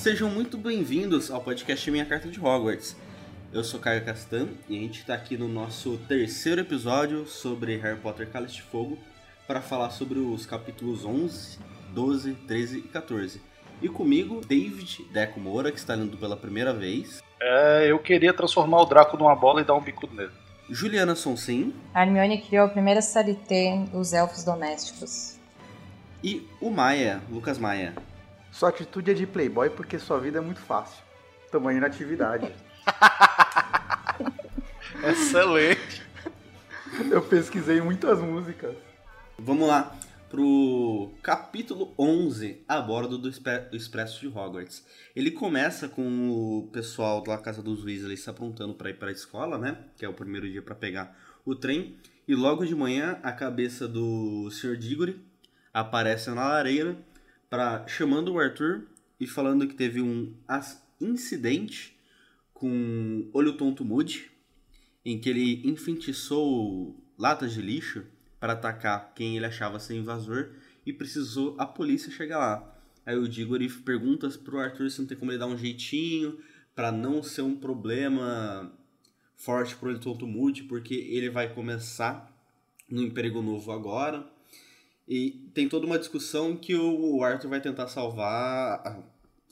Sejam muito bem-vindos ao podcast Minha Carta de Hogwarts. Eu sou Caio Castan e a gente está aqui no nosso terceiro episódio sobre Harry Potter Cálice de Fogo para falar sobre os capítulos 11, 12, 13 e 14. E comigo, David Deco Moura, que está lendo pela primeira vez. É, eu queria transformar o Draco numa bola e dar um bicudo nele. Juliana Sonsim. A Hermione criou a primeira CLT dos elfos domésticos. E o Maia, Lucas Maia. Sua atitude é de playboy porque sua vida é muito fácil. Tamanho na atividade. Excelente. Eu pesquisei muitas músicas. Vamos lá pro capítulo 11, a bordo do, do Expresso de Hogwarts. Ele começa com o pessoal da casa dos Weasley se aprontando para ir para a escola, né? Que é o primeiro dia para pegar o trem. E logo de manhã, a cabeça do Sr. Diggory aparece na lareira para chamando o Arthur e falando que teve um incidente com Olho Tonto Moody, em que ele enfeitiçou latas de lixo para atacar quem ele achava ser invasor e precisou a polícia chegar lá. Aí o Diggory pergunta pro Arthur se não tem como ele dar um jeitinho para não ser um problema forte pro ele tonto Moody, porque ele vai começar no emprego novo agora. E tem toda uma discussão que o Arthur vai tentar salvar,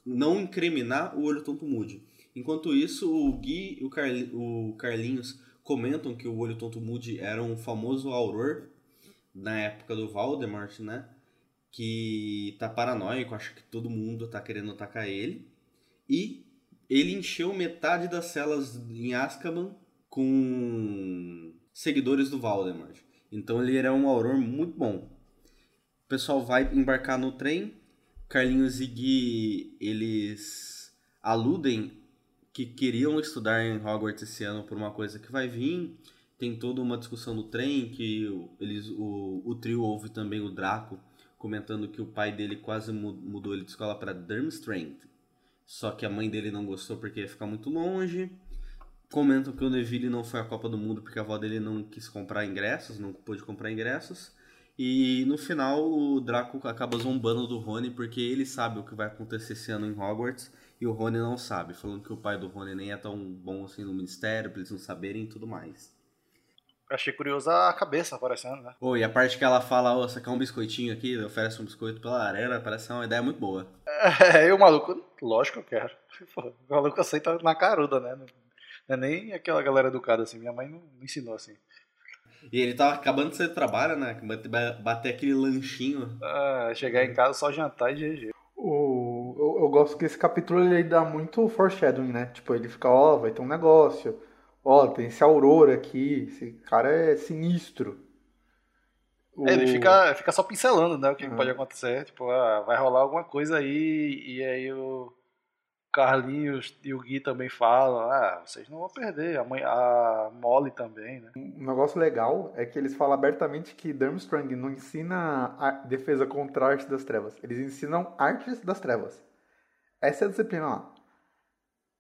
não incriminar o olho tonto Moody. Enquanto isso, o Gui e o, Carli o Carlinhos comentam que o olho tonto Moody era um famoso auror na época do Voldemort, né? Que tá paranoico, acha que todo mundo tá querendo atacar ele. E ele encheu metade das celas em Azkaban com seguidores do Voldemort. Então ele era um auror muito bom. O pessoal vai embarcar no trem. Carlinhos e Gui, eles aludem que queriam estudar em Hogwarts esse ano por uma coisa que vai vir tem toda uma discussão no trem que eles, o, o trio ouve também o Draco comentando que o pai dele quase mudou ele de escola para Durmstrang. Só que a mãe dele não gostou porque ia ficar muito longe. Comentam que o Neville não foi à Copa do Mundo porque a avó dele não quis comprar ingressos, não pôde comprar ingressos. E no final o Draco acaba zombando do Rony porque ele sabe o que vai acontecer esse ano em Hogwarts e o Rony não sabe, falando que o pai do Rony nem é tão bom assim no ministério, pra eles não saberem e tudo mais. Achei curioso a cabeça aparecendo, né? Pô, e a parte que ela fala, ó, oh, você quer um biscoitinho aqui, oferece um biscoito pela arena, parece uma ideia muito boa. É, e o maluco, lógico que eu quero. Pô, o maluco aceita na caruda, né? Não é nem aquela galera educada assim, minha mãe não me ensinou assim. E ele tava acabando de sair do trabalho, né? Bater aquele lanchinho. Ah, chegar em casa só jantar e GG. O, eu, eu gosto que esse capítulo ele dá muito foreshadowing, né? Tipo, ele fica, ó, oh, vai ter um negócio Ó, tem esse Aurora aqui, esse cara é sinistro. O... É, ele fica, fica só pincelando, né, o que ah. pode acontecer. Tipo, ah, vai rolar alguma coisa aí, e aí o Carlinhos e o Gui também falam, ah, vocês não vão perder, a, mãe, a Molly também, né. Um negócio legal é que eles falam abertamente que Durmstrang não ensina a defesa contra a arte das trevas, eles ensinam artes das trevas. Essa é a disciplina lá.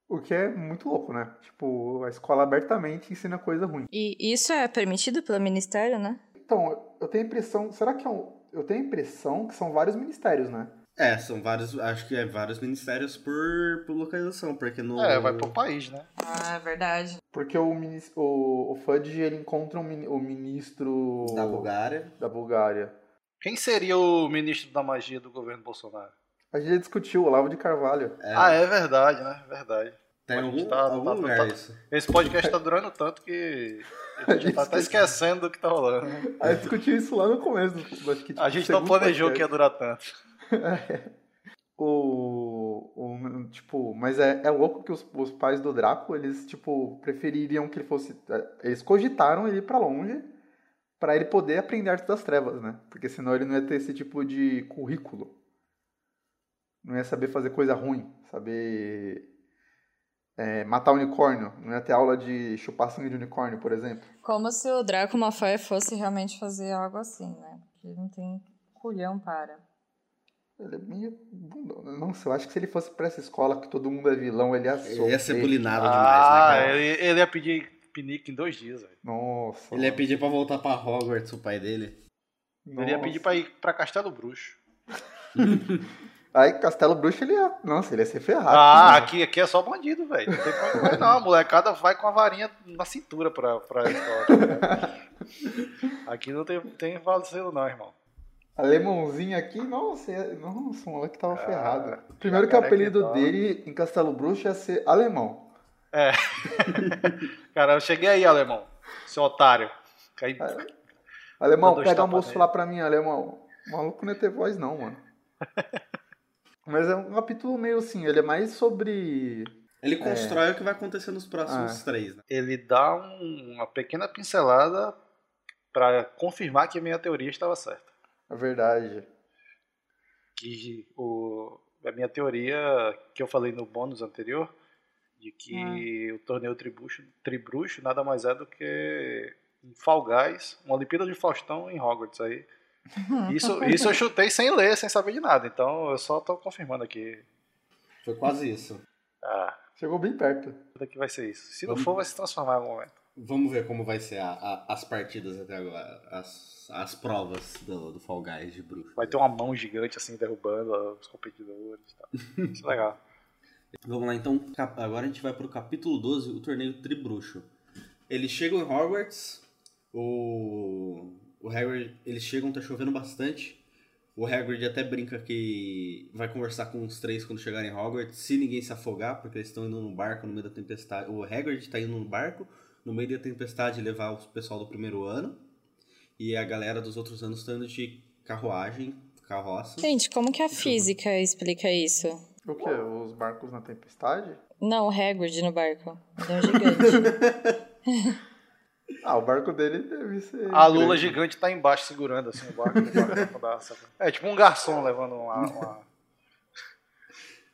O que é muito louco, né? Tipo, a escola abertamente ensina coisa ruim. E isso é permitido pelo ministério, né? Então, eu tenho a impressão. Será que é um. Eu tenho a impressão que são vários ministérios, né? É, são vários. Acho que é vários ministérios por, por localização, porque no. É, vai pro país, né? Ah, é verdade. Porque o, o, o Fudge ele encontra um, o ministro. Da Bulgária. Da Bulgária. Quem seria o ministro da magia do governo Bolsonaro? A gente discutiu, o Olavo de Carvalho. É. Ah, é verdade, né? Verdade. Tem algum, tá, algum tá, lugar tá, isso. Esse podcast tá durando tanto que a gente tá até esquecendo do que tá rolando. A gente discutiu isso lá no começo. Do, acho que, tipo, a gente não planejou podcast. que ia durar tanto. O, o, tipo, mas é, é louco que os, os pais do Draco, eles, tipo, prefeririam que ele fosse... É, eles cogitaram ele ir pra longe para ele poder aprender arte das trevas, né? Porque senão ele não ia ter esse tipo de currículo não ia saber fazer coisa ruim, saber é, matar unicórnio, não ia ter aula de chupar sangue de unicórnio, por exemplo. Como se o Draco Malfoy fosse realmente fazer algo assim, né? Porque não tem culhão para. Ele é meio Nossa, eu acho que se ele fosse pra essa escola que todo mundo é vilão, ele ia sofrer. Ele ia ser bulinado ah, demais, né, cara? Ele, ele ia pedir pinique em dois dias, velho. Nossa. Ele ia pedir pra voltar pra Hogwarts, o pai dele. Nossa. Ele ia pedir pra ir pra Castelo Bruxo. Aí Castelo Bruxo, ele ia. Nossa, ele ia ser ferrado. Ah, aqui, aqui é só bandido, velho. Não tem vai, não. A molecada vai com a varinha na cintura pra, pra escola. tá aqui não tem, tem vacilo, não, irmão. Alemãozinho aqui, nossa, ia- nossa, o moleque tava Ah, ferrado. Primeiro que o apelido que dele em Castelo Bruxo ia ser Alemão. Cara, eu cheguei aí, alemão. Seu otário. Cai... Alemão, pega almoço lá pra mim, alemão. O maluco não ia ter voz, não, mano. Mas é um capítulo meio assim, ele é mais sobre. Ele constrói o que vai acontecer nos próximos Ah. três, né? Ele dá um- uma pequena pincelada pra confirmar que a minha teoria estava certa. A verdade. que o, a minha teoria que eu falei no bônus anterior, de que o torneio Tribruxo, Tribruxo nada mais é do que um Fall Guys, uma Olimpíada de Faustão em Hogwarts aí. Isso, isso eu chutei sem ler, sem saber de nada, então eu só tô confirmando aqui. Foi quase isso. Ah, Chegou bem perto. que vai ser isso. Se não Vamos- for, vai se transformar em algum momento. Vamos ver como vai ser a- a- as partidas até agora. As, as provas do, do Fall Guys de bruxo. Vai ter uma mão gigante assim derrubando os competidores e tal. Isso é legal. Vamos lá, então. Agora a gente vai pro capítulo 12, o torneio Tribruxo. Eles chegam em Hogwarts. O. O Hagrid. Eles chegam, tá chovendo bastante. O Hagrid até brinca que vai conversar com os três quando chegarem em Hogwarts, se ninguém se afogar, porque eles estão indo no barco no meio da tempestade. O Hagrid tá indo no barco no meio da tempestade levar o pessoal do primeiro ano. E a galera dos outros anos estão indo de carruagem, carroça. Gente, como que a física explica isso? O quê? Os barcos na tempestade? Não, o Hagrid no barco. Ele é um gigante. Ah, o barco dele deve ser. A Lula grande. gigante tá embaixo segurando assim o barco. o barco? É tipo um garçom levando uma- uma,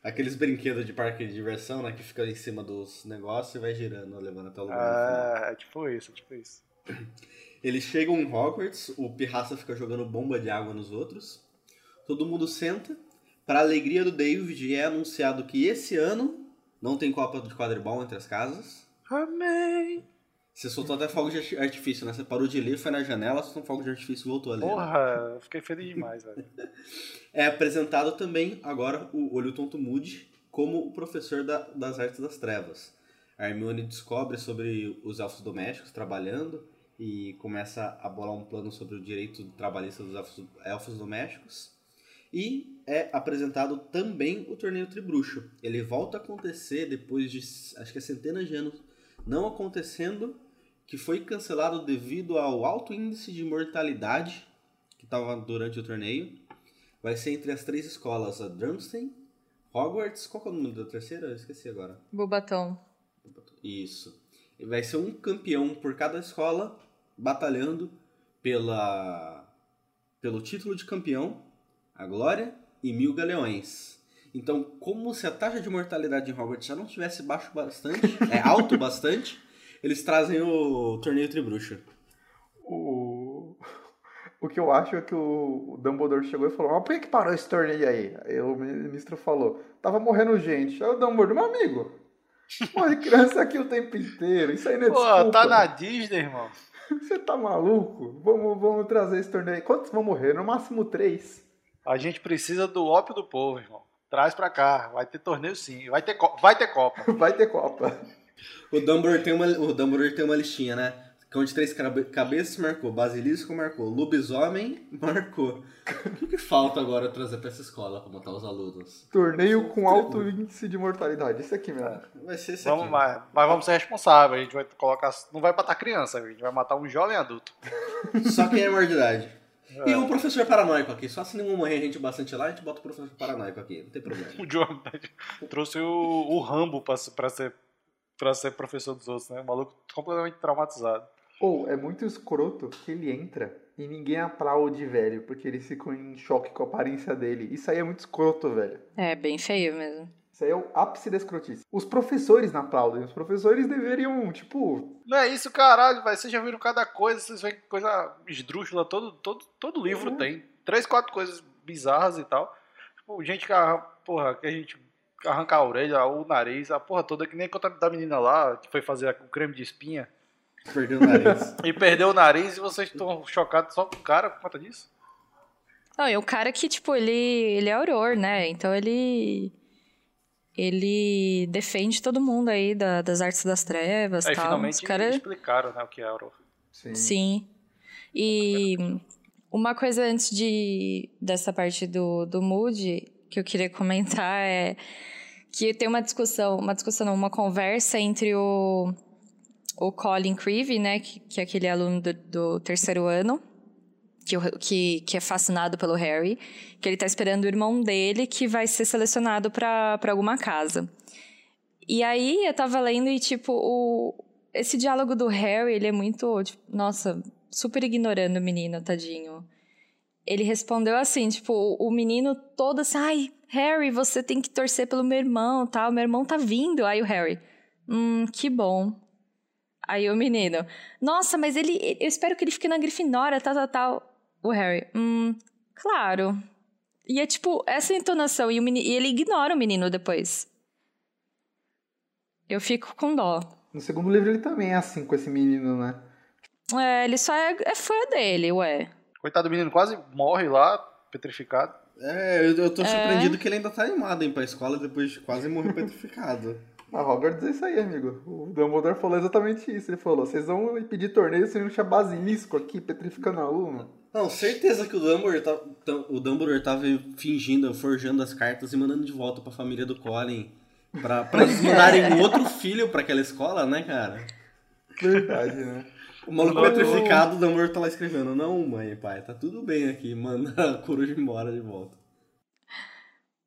Aqueles brinquedos de parque de diversão, né? Que fica em cima dos negócios e vai girando, levando até o lugar final. É, é tipo isso, é tipo isso. Eles chegam em Hogwarts, o Pirraça fica jogando bomba de água nos outros. Todo mundo senta. Para alegria do David, é anunciado que esse ano não tem Copa de Quadribol entre as casas. Amém! Você soltou até fogo de arti- artifício, né? Você parou de ler, foi na janela, soltou um fogo de artifício e voltou a ler. né? Porra, eu fiquei feliz demais, velho. É apresentado também agora o Olho Tonto Moody como o professor da- das artes das trevas. A Hermione descobre sobre os elfos domésticos trabalhando e começa a bolar um plano sobre o direito trabalhista dos elfos, elfos domésticos. E é apresentado também o torneio Tribruxo. Ele volta a acontecer depois de acho que é centenas de anos não acontecendo, que foi cancelado devido ao alto índice de mortalidade que estava durante o torneio. Vai ser entre as três escolas, a Drumstein, Hogwarts, qual que é o nome da terceira? Eu esqueci agora. Bubatom. Isso. Vai ser um campeão por cada escola, batalhando pela pelo título de campeão, a glória e mil galeões. Então, como se a taxa de mortalidade em Hogwarts já não tivesse baixo bastante, é alto bastante, eles trazem o torneio Tribruxo. O... o que eu acho é que o Dumbledore chegou e falou: Mas por que, que parou esse torneio aí? Aí o ministro falou: Tava morrendo gente. Aí o Dumbledore, meu amigo, morre criança aqui o tempo inteiro. Isso aí não é Pô, desculpa. tá na Disney, irmão. Você tá maluco? Vamos, vamos trazer esse torneio aí. Quantos vão morrer? No máximo três. A gente precisa do ópio do povo, irmão. Traz pra cá. Vai ter torneio sim. Vai ter, co- vai ter Copa. Vai ter Copa. O Dumbledore tem uma, o Dumbledore tem uma listinha, né? Cão de três cabe- cabeças marcou, Basilisco marcou, Lobisomem marcou. O que, que falta agora trazer pra essa escola pra botar os alunos? Torneio com alto índice de mortalidade. Isso aqui mesmo. Vai ser esse Vamos, aqui. mas, mas vamos ser responsáveis. A gente vai colocar. Não vai matar criança, a gente vai matar um jovem adulto. Só quem é maior de idade. E o professor paranoico aqui. Só se não morrer gente bastante lá, a gente bota o professor paranoico aqui. Não tem problema. O John trouxe o, o Rambo pra, pra, ser, pra ser professor dos outros, né? O maluco completamente traumatizado. Ou é muito escroto que ele entra e ninguém aplaude, velho, porque eles ficam em choque com a aparência dele. Isso aí é muito escroto, velho. É, bem feio mesmo. Isso aí é o ápice da escrotice. Os professores não aplaudem. Os professores deveriam, tipo. Não é isso, caralho, velho. Vocês já viram cada coisa, vocês veem coisa esdrúxula, todo, todo, todo livro Uhum. tem. Três, quatro coisas bizarras e tal. Tipo, gente que, arran- porra, que a gente arranca a orelha, o nariz, a porra toda, que nem conta da menina lá, que foi fazer o creme de espinha Perdeu o nariz. e perdeu o nariz e vocês estão chocados só com o cara por conta disso? Não, e o cara que, tipo, ele, ele é auror, né? Então ele. Ele defende todo mundo aí da, das artes das trevas e Aí tal. finalmente Os cara... explicaram né, o que é Auror. Sim. Sim. E uma coisa antes de dessa parte do, do Moody que eu queria comentar é que tem uma discussão, uma discussão, uma conversa entre o, o Colin Creevy, né, que, que é aquele aluno do, do terceiro ano, que, que, que é fascinado pelo Harry, que ele tá esperando o irmão dele que vai ser selecionado para alguma casa. E aí eu tava lendo e, tipo, o, esse diálogo do Harry, ele é muito, tipo, nossa, super ignorando o menino, tadinho. Ele respondeu assim, tipo, o, menino todo assim, ai, Harry, você tem que torcer pelo meu irmão, tal, meu irmão tá vindo. Aí o Harry, hum, que bom. Aí o menino, nossa, mas ele, eu espero que ele fique na Grifinória, tal, tal, tal. O Harry, hum, claro. E é tipo, essa entonação, e, o menino, e ele ignora o menino depois. Eu fico com dó. No segundo livro ele também é assim com esse menino, né? É, ele só é, é fã dele, ué. Coitado do menino, quase morre lá, petrificado. É, eu, eu tô surpreendido que ele ainda tá animado em ir pra escola depois de quase morrer petrificado. A Hogwarts é isso aí, amigo. O Dumbledore falou exatamente isso. Ele falou: vocês vão impedir torneio se não tinha basilisco aqui, petrificando aluno. Não, certeza que o Dumbledore, tá, tá- o Dumbledore tava fingindo, forjando as cartas e mandando de volta pra família do Colin. Pra, pra eles mandarem um outro filho pra aquela escola, né, cara? Verdade, né? O maluco Não. petrificado, o Dumbledore tá lá escrevendo. Não, mãe pai, tá tudo bem aqui. Manda a coruja embora de volta.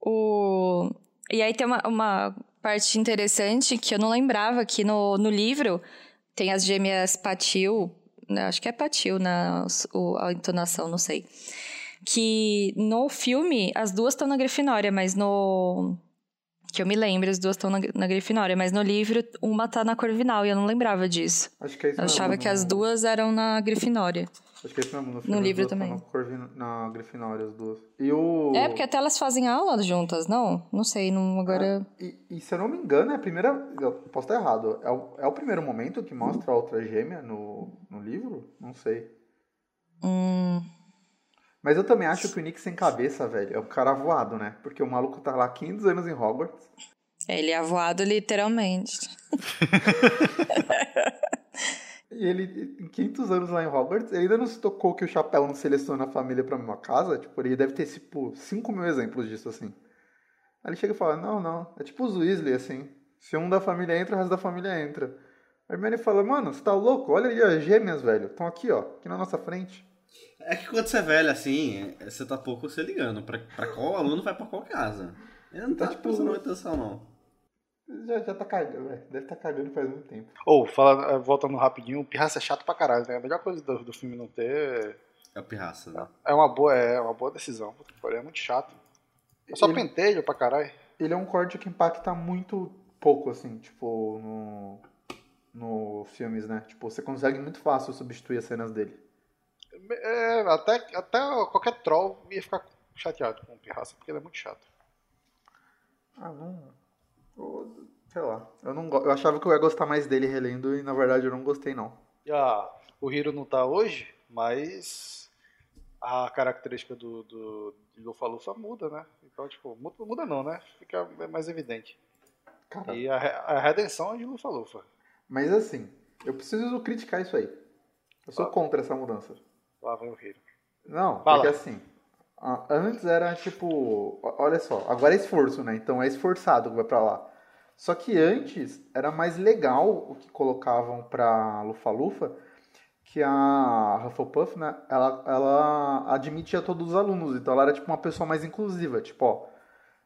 O... E aí tem uma, uma parte interessante que eu não lembrava que no, no livro tem as gêmeas Patil, né, acho que é Patil na o- a entonação, não sei. Que no filme as duas estão na Grifinória, mas no. Que eu me lembro, as duas estão na, na Grifinória, mas no livro uma tá na Corvinal e eu não lembrava disso. Acho que é isso Eu mesmo, achava que no- as duas eram na Grifinória. Acho que é isso mesmo. No, filme, as livro também. Corvin... na Grifinória, as duas. E o. É, porque até elas fazem aula juntas, não? Não sei, não, agora. E, e se eu não me engano, é a primeira. Eu posso estar errado. É o, é o primeiro momento que mostra a outra gêmea no, no livro? Não sei. Hum, Mas eu também acho que o Nick sem cabeça, velho, é um cara voado, né? Porque o maluco tá lá 500 anos em Hogwarts. ele é voado literalmente. E ele, em 500 anos lá em Hogwarts, ele ainda não se tocou que o chapéu não seleciona a família pra mesma casa. Tipo, ele deve ter, tipo, 5 mil exemplos disso, assim. Aí ele chega e fala, não, não. É tipo os Weasley, assim. Se um da família entra, o resto da família entra. A Hermione fala, mano, você tá louco? Olha ali as gêmeas, velho. Estão aqui, ó. Aqui na nossa frente. É que quando você é velho assim, é- você tá pouco se ligando. Pra, pra qual aluno vai pra qual casa. Ele não tá, É tipo, prestando muita atenção, não. Já, já tá cagando, velho. Deve tá cagando faz muito tempo. Ou, fala, eh, voltando rapidinho, o Pirraça é chato pra caralho, né? A melhor coisa do, do filme não ter É o pirraça, né? é uma boa, é uma boa decisão. É muito chato. É só Ele- pentelho pra caralho. Ele é um corte que impacta muito pouco, assim, tipo, no, no filmes, né? Tipo, você consegue muito fácil substituir as cenas dele. É, até, até qualquer troll ia ficar chateado com o Pirraça, porque ele é muito chato. Ah, não. eu- sei lá. Eu, não, eu achava que eu ia gostar mais dele relendo e na verdade eu não gostei, não. E a, o Hiro não tá hoje, mas a característica do, do Lufa-Lufa muda, né? Então, tipo, muda, muda não, né? Fica mais evidente. Cara, E a, a redenção é de Lufa-Lufa. mas assim, eu preciso criticar isso aí. Eu sou Ah. contra essa mudança. Lá vem o Hiro. Não, Fala. porque assim, antes era tipo, olha só, agora é esforço, né? Então é esforçado que vai pra lá. Só que antes era mais legal o que colocavam pra Lufa-Lufa, que a Hufflepuff, né, ela, ela admitia todos os alunos, então ela era tipo uma pessoa mais inclusiva, tipo, ó,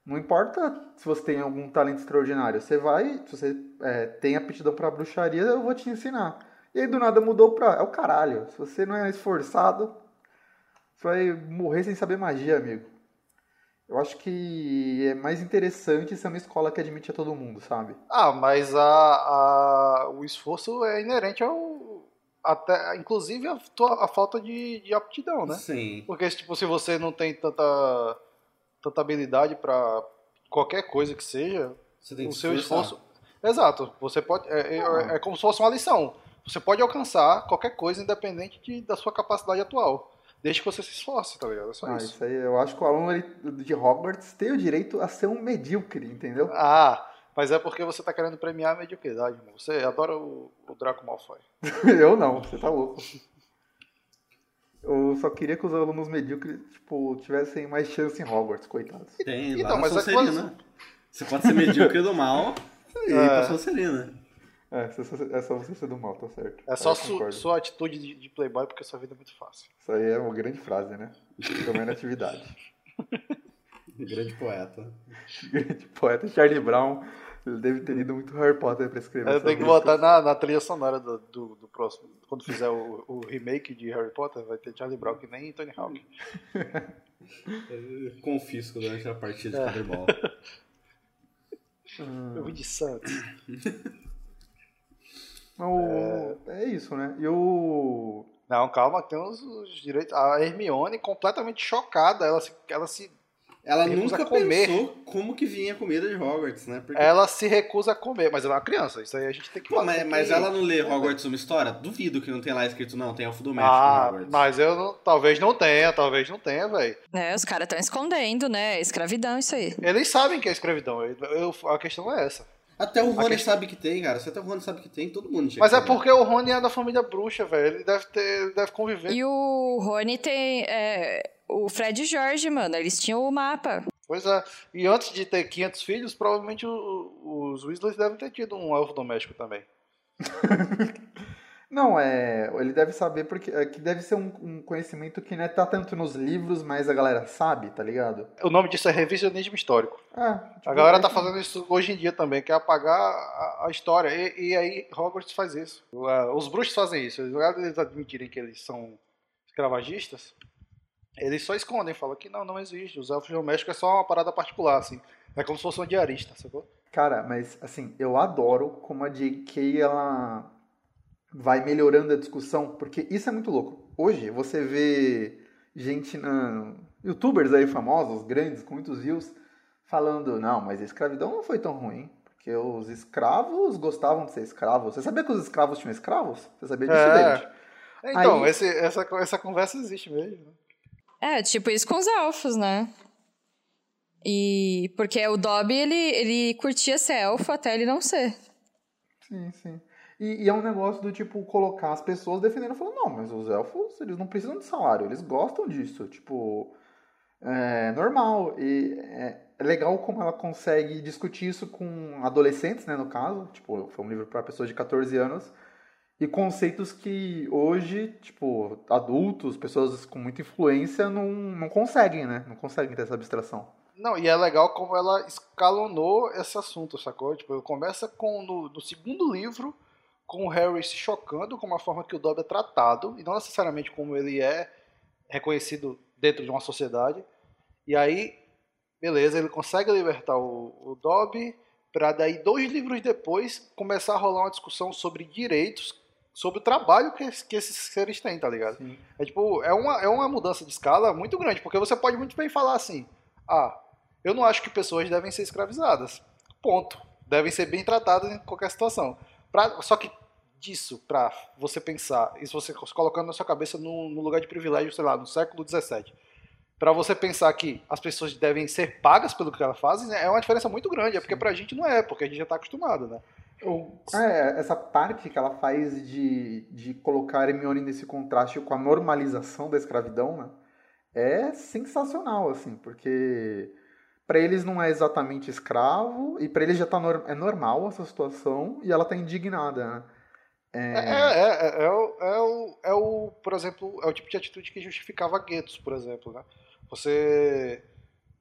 não importa se você tem algum talento extraordinário, você vai, se você é, tem aptidão pra bruxaria, eu vou te ensinar. E aí do nada mudou pra, é o caralho, se você não é esforçado, você vai morrer sem saber magia, amigo. Eu acho que é mais interessante ser uma escola que admite a todo mundo, sabe? Ah, mas a, a- o esforço é inerente ao. Até, inclusive a, tua- a falta de, de aptidão, né? Sim. Porque tipo, se você não tem tanta, tanta habilidade pra qualquer coisa que seja, Você tem que o se seu esforçar. esforço. Exato. Você pode. É, é- é como se fosse uma lição. Você pode alcançar qualquer coisa independente de- da sua capacidade atual. Desde que você se esforce, tá ligado? É só Ah, isso. isso aí, eu acho que o aluno ele, de Hogwarts tem o direito a ser um medíocre, entendeu? Ah, mas é porque você tá querendo premiar a mediocridade, irmão. Você adora o, o Draco Malfoy. eu não, você tá louco. Eu só queria que os alunos medíocres, tipo, tivessem mais chance em Hogwarts, coitados. Tem, Então, lá na mas é Sonserina. Você pode ser medíocre do mal e ir É. pra Sonserina. É, é só- é você ser do mal, tá certo. É só su- sua atitude de, de playboy porque sua vida é muito fácil. Isso aí é uma grande frase, né? Também na atividade. Grande poeta. grande poeta Charlie Brown, ele deve ter lido muito Harry Potter pra escrever. Eu tenho que botar na, na trilha sonora do, do, do próximo. Quando fizer o, o remake de Harry Potter, vai ter Charlie Brown que nem Tony Hawk. Eu Confisco durante a partida É. de quadribol. Hum. Eu vim de Santos. Mas o- é... isso, né? E o. Não, calma, tem os, os direitos. A Hermione completamente chocada. Ela se, ela se, Ela nunca comer. pensou como que vinha a comida de Hogwarts, né? Porque... ela se recusa a comer. Mas ela é uma criança. Isso aí a gente tem que Pô, falar. mas, mas que- ela não lê Hogwarts uma história? Duvido que não tenha lá escrito, não, tem elfo doméstico em Ah, Hogwarts. mas eu não, talvez não tenha, talvez não tenha, velho. É, os caras estão escondendo, né? Escravidão, isso aí. Eles sabem que é escravidão. Eu- eu- a questão é essa. Até o Rony questão- sabe que tem, cara. Se até o Rony sabe que tem, todo mundo tinha Mas é porque o Rony é da família bruxa, velho. Ele deve ter, ele deve conviver. E o Rony tem. é, o Fred e Jorge, mano, eles tinham o mapa. Pois é. E antes de ter 500 filhos, provavelmente o- os Weasleys devem ter tido um elfo doméstico também. Não, é. Ele deve saber porque. É que deve ser um, um conhecimento que não é tá tanto nos livros, mas a galera sabe, tá ligado? O nome disso é revisionismo histórico. É, tipo, A galera tá é- fazendo isso hoje em dia também, que é apagar a, a história. E, e aí Hogwarts faz isso. Ah, Os bruxos fazem isso. Invés de eles admitirem que eles são escravagistas, eles só escondem, falam que não, não existe. Os elfos domésticos é só uma parada particular, assim. É como se fosse um diarista, sacou? Cara, mas assim, eu adoro como a J.K. ela vai melhorando a discussão, porque isso é muito louco. Hoje você vê gente na youtubers aí famosos, grandes, com muitos views, falando, não, mas a escravidão não foi tão ruim, porque os escravos gostavam de ser escravos. Você sabia que os escravos tinham escravos? Você sabia disso, É. David? Então, Aí- esse- essa, essa conversa existe mesmo. É, tipo isso com os elfos, né? E porque o Dobby, ele, ele curtia ser elfo até ele não ser. Sim, sim. E, e é um negócio do tipo colocar as pessoas defendendo, falando, não, mas os elfos, eles não precisam de salário, eles gostam disso, tipo, é normal. E é, é legal como ela consegue discutir isso com adolescentes, né, no caso, tipo, foi um livro para pessoas de 14 anos, e conceitos que hoje, tipo, adultos, pessoas com muita influência não, não conseguem, né, não conseguem ter essa abstração. Não, e é legal como ela escalonou esse assunto, sacou? Tipo, começa com no, no segundo livro, com o Harry se chocando com a forma que o Dobby é tratado, e não necessariamente como ele é reconhecido dentro de uma sociedade. E aí, beleza, ele consegue libertar o, o Dobby, pra daí, dois livros depois, começar a rolar uma discussão sobre direitos, sobre o trabalho que, que esses seres têm, tá ligado? Sim. É tipo, é uma, é uma mudança de escala muito grande, porque você pode muito bem falar assim, ah, eu não acho que pessoas devem ser escravizadas. Ponto. Devem ser bem tratadas em qualquer situação. Pra, só que disso, pra você pensar, isso você colocando na sua cabeça no, no lugar de privilégio, sei lá, no século XVII, pra você pensar que as pessoas devem ser pagas pelo que elas fazem, né, é uma diferença muito grande. É porque pra gente não é, porque a gente já tá acostumado, né? É, essa parte que ela faz de, de colocar a Hermione nesse contraste com a normalização da escravidão, né? É sensacional, assim, porque para eles não é exatamente escravo, e para eles já tá é normal essa situação, e ela tá indignada, né? É, é, é, é, o, é, o, é o, por exemplo, é o tipo de atitude que justificava guetos, por exemplo, né? Você,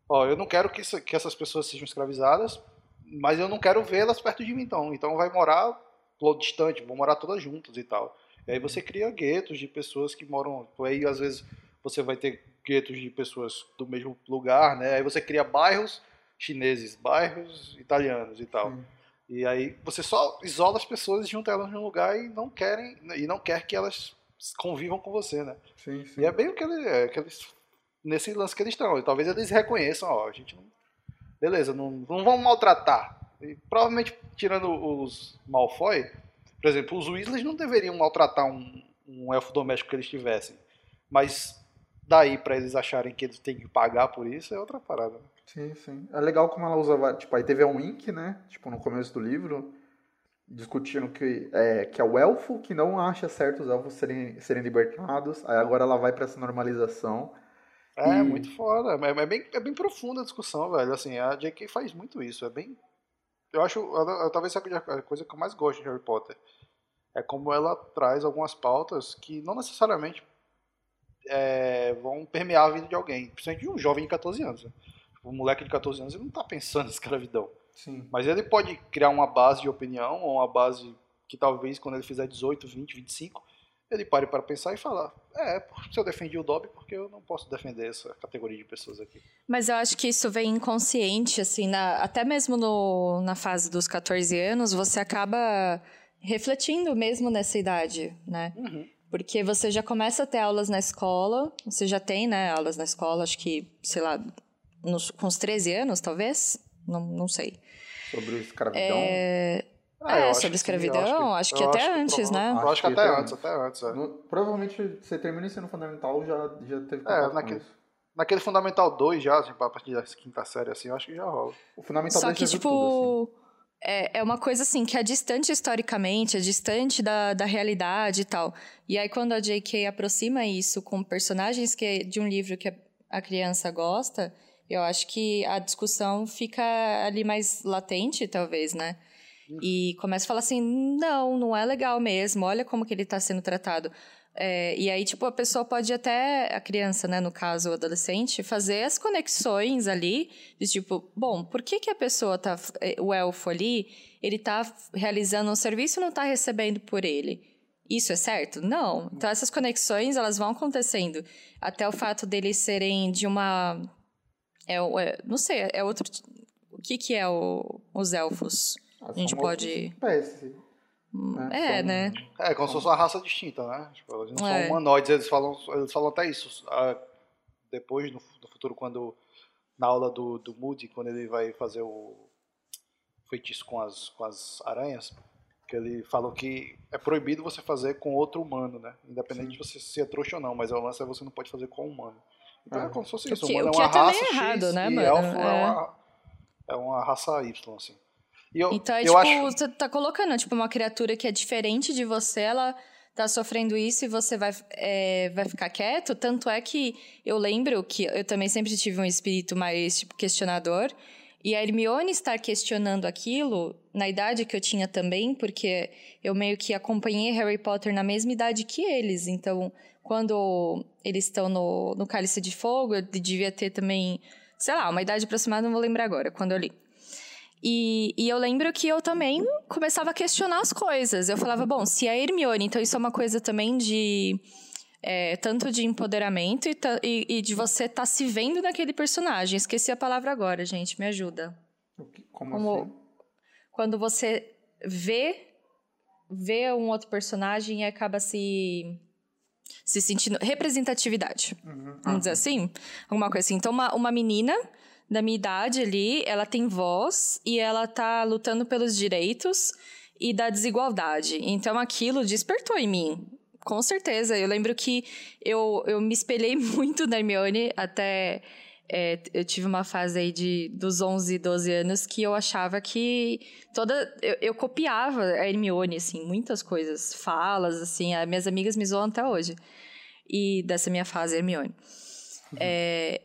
ó, eu não quero que, isso- que essas pessoas sejam escravizadas, mas eu não quero vê-las perto de mim, então. Então vai morar distante, vão morar todas juntas e tal. E aí você cria guetos de pessoas que moram, aí às vezes você vai ter guetos de pessoas do mesmo lugar, né? Aí você cria bairros chineses, bairros italianos e tal. Sim. E aí você só isola as pessoas, junta elas num lugar e não querem e não quer que elas convivam com você, né? Sim, sim. E é bem o que, ele, é, que eles nesse lance que eles estão. E talvez eles reconheçam, ó, a gente não, beleza, não, não vamos maltratar. E provavelmente tirando os Malfoy, por exemplo, os Weasleys não deveriam maltratar um, um elfo doméstico que eles tivessem, mas daí para eles acharem que eles têm que pagar por isso é outra parada. Né? Sim, sim. É legal como ela usa, tipo, aí teve a Wink, né? Tipo, no começo do livro, discutindo que é, que é o elfo que não acha certo os elfos serem, serem libertados. Aí agora ela vai para essa normalização. É, e... muito foda. É, é, bem, é bem profunda a discussão, velho. Assim, a J.K. faz muito isso. É bem. Eu acho. Talvez seja a coisa que eu mais gosto de Harry Potter. É como ela traz algumas pautas que não necessariamente é, vão permear a vida de alguém. Principalmente de um jovem de 14 anos. Né? Um moleque de 14 anos ele não tá pensando em escravidão. Sim. Mas ele pode criar uma base de opinião, ou uma base que talvez quando ele fizer 18, 20, 25, ele pare para pensar e falar: é, se eu defendi o Dobby, porque eu não posso defender essa categoria de pessoas aqui. Mas eu acho que isso vem inconsciente, assim, na, até mesmo no, na fase dos 14 anos, você acaba refletindo mesmo nessa idade, né? Uhum. Porque você já começa a ter aulas na escola, você já tem, né, aulas na escola, acho que, sei lá, nos, com uns 13 anos, talvez? Não, não sei. Sobre escravidão? É, ah, é sobre escravidão, acho que, acho que até acho antes, né? Eu acho que até antes, até antes. É. No, provavelmente você termina ensino fundamental já, já teve é, naquele, naquele Fundamental 2 já, assim, a partir da quinta série, assim, eu acho que já rola. O Fundamental Só 2 que, tipo, tudo, assim. É, é uma coisa assim que é distante historicamente, é distante da, da realidade e tal. E aí, quando a J.K. aproxima isso com personagens que é de um livro que a criança gosta, eu acho que a discussão fica ali mais latente, talvez, né? E começa a falar assim: não, não é legal mesmo, olha como que ele está sendo tratado. É, e aí, tipo, a pessoa pode até, a criança, né, no caso, o adolescente, fazer as conexões ali, de tipo, bom, por que que a pessoa tá, é, o elfo ali, ele tá realizando um serviço e não tá recebendo por ele? Isso é certo? Não. Então, essas conexões, elas vão acontecendo. Até o fato deles serem de uma... É, é não sei, é outro... O que que é o, os elfos? a gente pode... Espécie. Né? É, são, né? É, como se fosse uma raça distinta, né? Tipo, eles não é. são humanoides, eles falam, eles falam até isso. Ah, depois, no, no, futuro, quando. Na aula do, do Moody, quando ele vai fazer o feitiço com as, com as aranhas, que ele falou que é proibido você fazer com outro humano, né? Independente Sim. de você ser trouxa ou não, mas o lance é você não pode fazer com um humano. Então é, é como se fosse isso. O humano é uma raça X errado, né, e mano? elfo é. é, uma, é uma raça Y, assim. Eu, então, é, tipo, acho... você tá colocando, tipo, uma criatura que é diferente de você, ela tá sofrendo isso e você vai, é, vai ficar quieto. Tanto é que eu lembro que eu também sempre tive um espírito mais, tipo, questionador. E a Hermione estar questionando aquilo, na idade que eu tinha também, porque eu meio que acompanhei Harry Potter na mesma idade que eles. Então, quando eles estão no, no Cálice de Fogo, eu devia ter também, sei lá, uma idade aproximada, não vou lembrar agora, quando eu li. E, e, eu lembro que eu também começava a questionar as coisas. Eu falava, bom, se é Hermione, então isso é uma coisa também de. É, tanto de empoderamento e, e, e de você estar tá se vendo naquele personagem. Esqueci a palavra agora, gente, me ajuda. Como, Como assim? Quando você vê, vê um outro personagem e acaba se se sentindo representatividade. Uhum. Vamos dizer assim? Alguma coisa assim. Então, uma, uma menina da minha idade ali, ela tem voz e ela tá lutando pelos direitos e da desigualdade. Então aquilo despertou em mim. Com certeza. Eu lembro que eu, eu me espelhei muito na Hermione até. É, eu tive uma fase aí de, dos 11, 12 anos que eu achava que toda. Eu, eu copiava a Hermione, assim, muitas coisas, falas, assim. As minhas amigas me zoam até hoje. E dessa minha fase, Hermione. Uhum. É,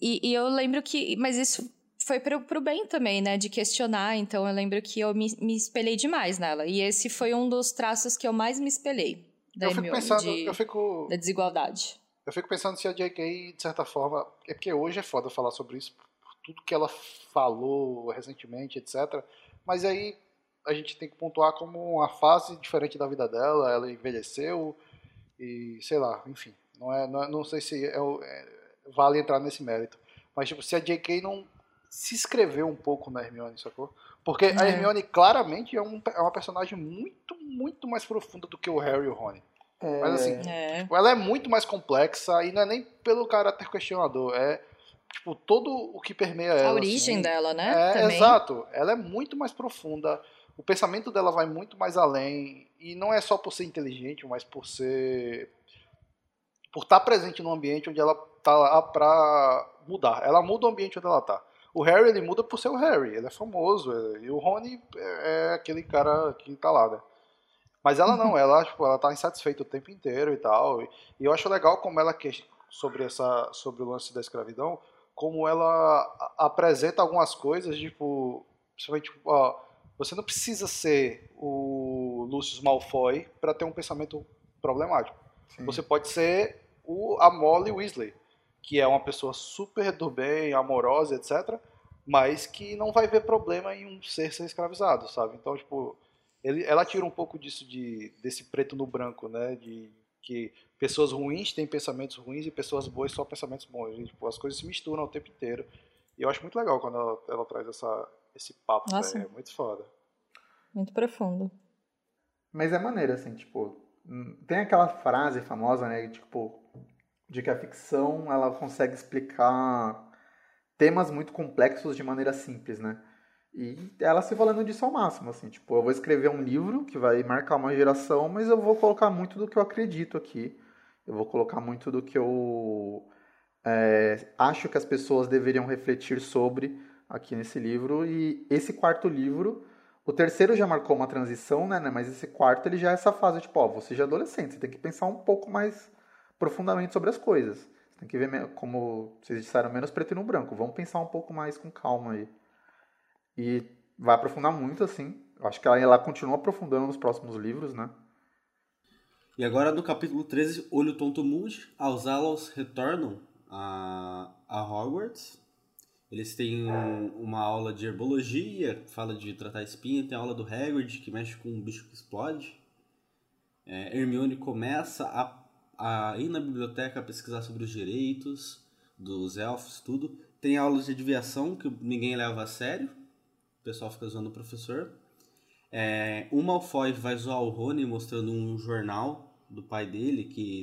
e, e eu lembro que. Mas isso foi pro, pro bem também, né? De questionar. Então eu lembro que eu me, me espelhei demais nela. E esse foi um dos traços que eu mais me espelhei. Da eu fico Hermione, pensando, de, eu fico. Da desigualdade. Eu fico pensando se a J.K., de certa forma. É porque hoje é foda falar sobre isso, por tudo que ela falou recentemente, etc. Mas aí a gente tem que pontuar como uma fase diferente da vida dela. Ela envelheceu e sei lá, enfim. Não, é, não, é, não sei se é, é vale entrar nesse mérito. Mas, tipo, se a J.K. não se escreveu um pouco na Hermione, sacou? Porque é. a Hermione claramente é, um, é uma personagem muito, muito mais profunda do que o Harry e o Rony. É. Mas assim, é. Tipo, ela é muito mais complexa e não é nem pelo caráter questionador, é tipo todo o que permeia ela. A origem assim, dela, né? É, exato. Ela é muito mais profunda. O pensamento dela vai muito mais além e não é só por ser inteligente, mas por ser por estar tá presente no ambiente onde ela tá lá pra mudar. Ela muda o ambiente onde ela tá. O Harry, ele muda por ser o Harry, ele é famoso, é, e o Rony é, é aquele cara que tá lá, né? Mas ela não, ela, tipo, ela tá insatisfeita o tempo inteiro e tal. E, eu acho legal como ela, sobre, essa, sobre o lance da escravidão, como ela apresenta algumas coisas, tipo, principalmente, tipo, ó, você não precisa ser o Lucius Malfoy para ter um pensamento problemático. Sim. Você pode ser o, a Molly Weasley, que é uma pessoa super do bem, amorosa, etc., mas que não vai ver problema em um ser ser escravizado, sabe? Então, tipo, ele, ela tira um pouco disso de desse preto no branco, né? De que pessoas ruins têm pensamentos ruins e pessoas boas só pensamentos bons. E, tipo, as coisas se misturam o tempo inteiro. E eu acho muito legal quando ela, ela traz essa, esse papo, Nossa. é muito foda. Muito profundo. Mas é maneiro, assim, tipo, tem aquela frase famosa, né, tipo, de que a ficção ela consegue explicar temas muito complexos de maneira simples, né? E ela se valendo disso ao máximo, assim, tipo, eu vou escrever um livro que vai marcar uma geração, mas eu vou colocar muito do que eu acredito aqui. Eu vou colocar muito do que eu é, acho que as pessoas deveriam refletir sobre aqui nesse livro. E esse quarto livro, o terceiro já marcou uma transição, né? né mas esse quarto ele já é essa fase, tipo, ó, você já é adolescente, você tem que pensar um pouco mais profundamente sobre as coisas. Você tem que ver, como vocês disseram, menos preto e no branco. Vamos pensar um pouco mais com calma aí. E vai aprofundar muito, assim. Acho que ela, ela continua aprofundando nos próximos livros, né? E agora no capítulo 13, Olho Tonto Mude, os Alos retornam a, a Hogwarts. Eles têm um, uma aula de herbologia, fala de tratar espinha, tem a aula do Hagrid, que mexe com um bicho que explode. É, Hermione começa a, a ir na biblioteca pesquisar sobre os direitos dos elfos, tudo. Tem aulas de adivinhação que ninguém leva a sério o pessoal fica zoando o professor. É, o Malfoy vai zoar o Rony mostrando um jornal do pai dele, que,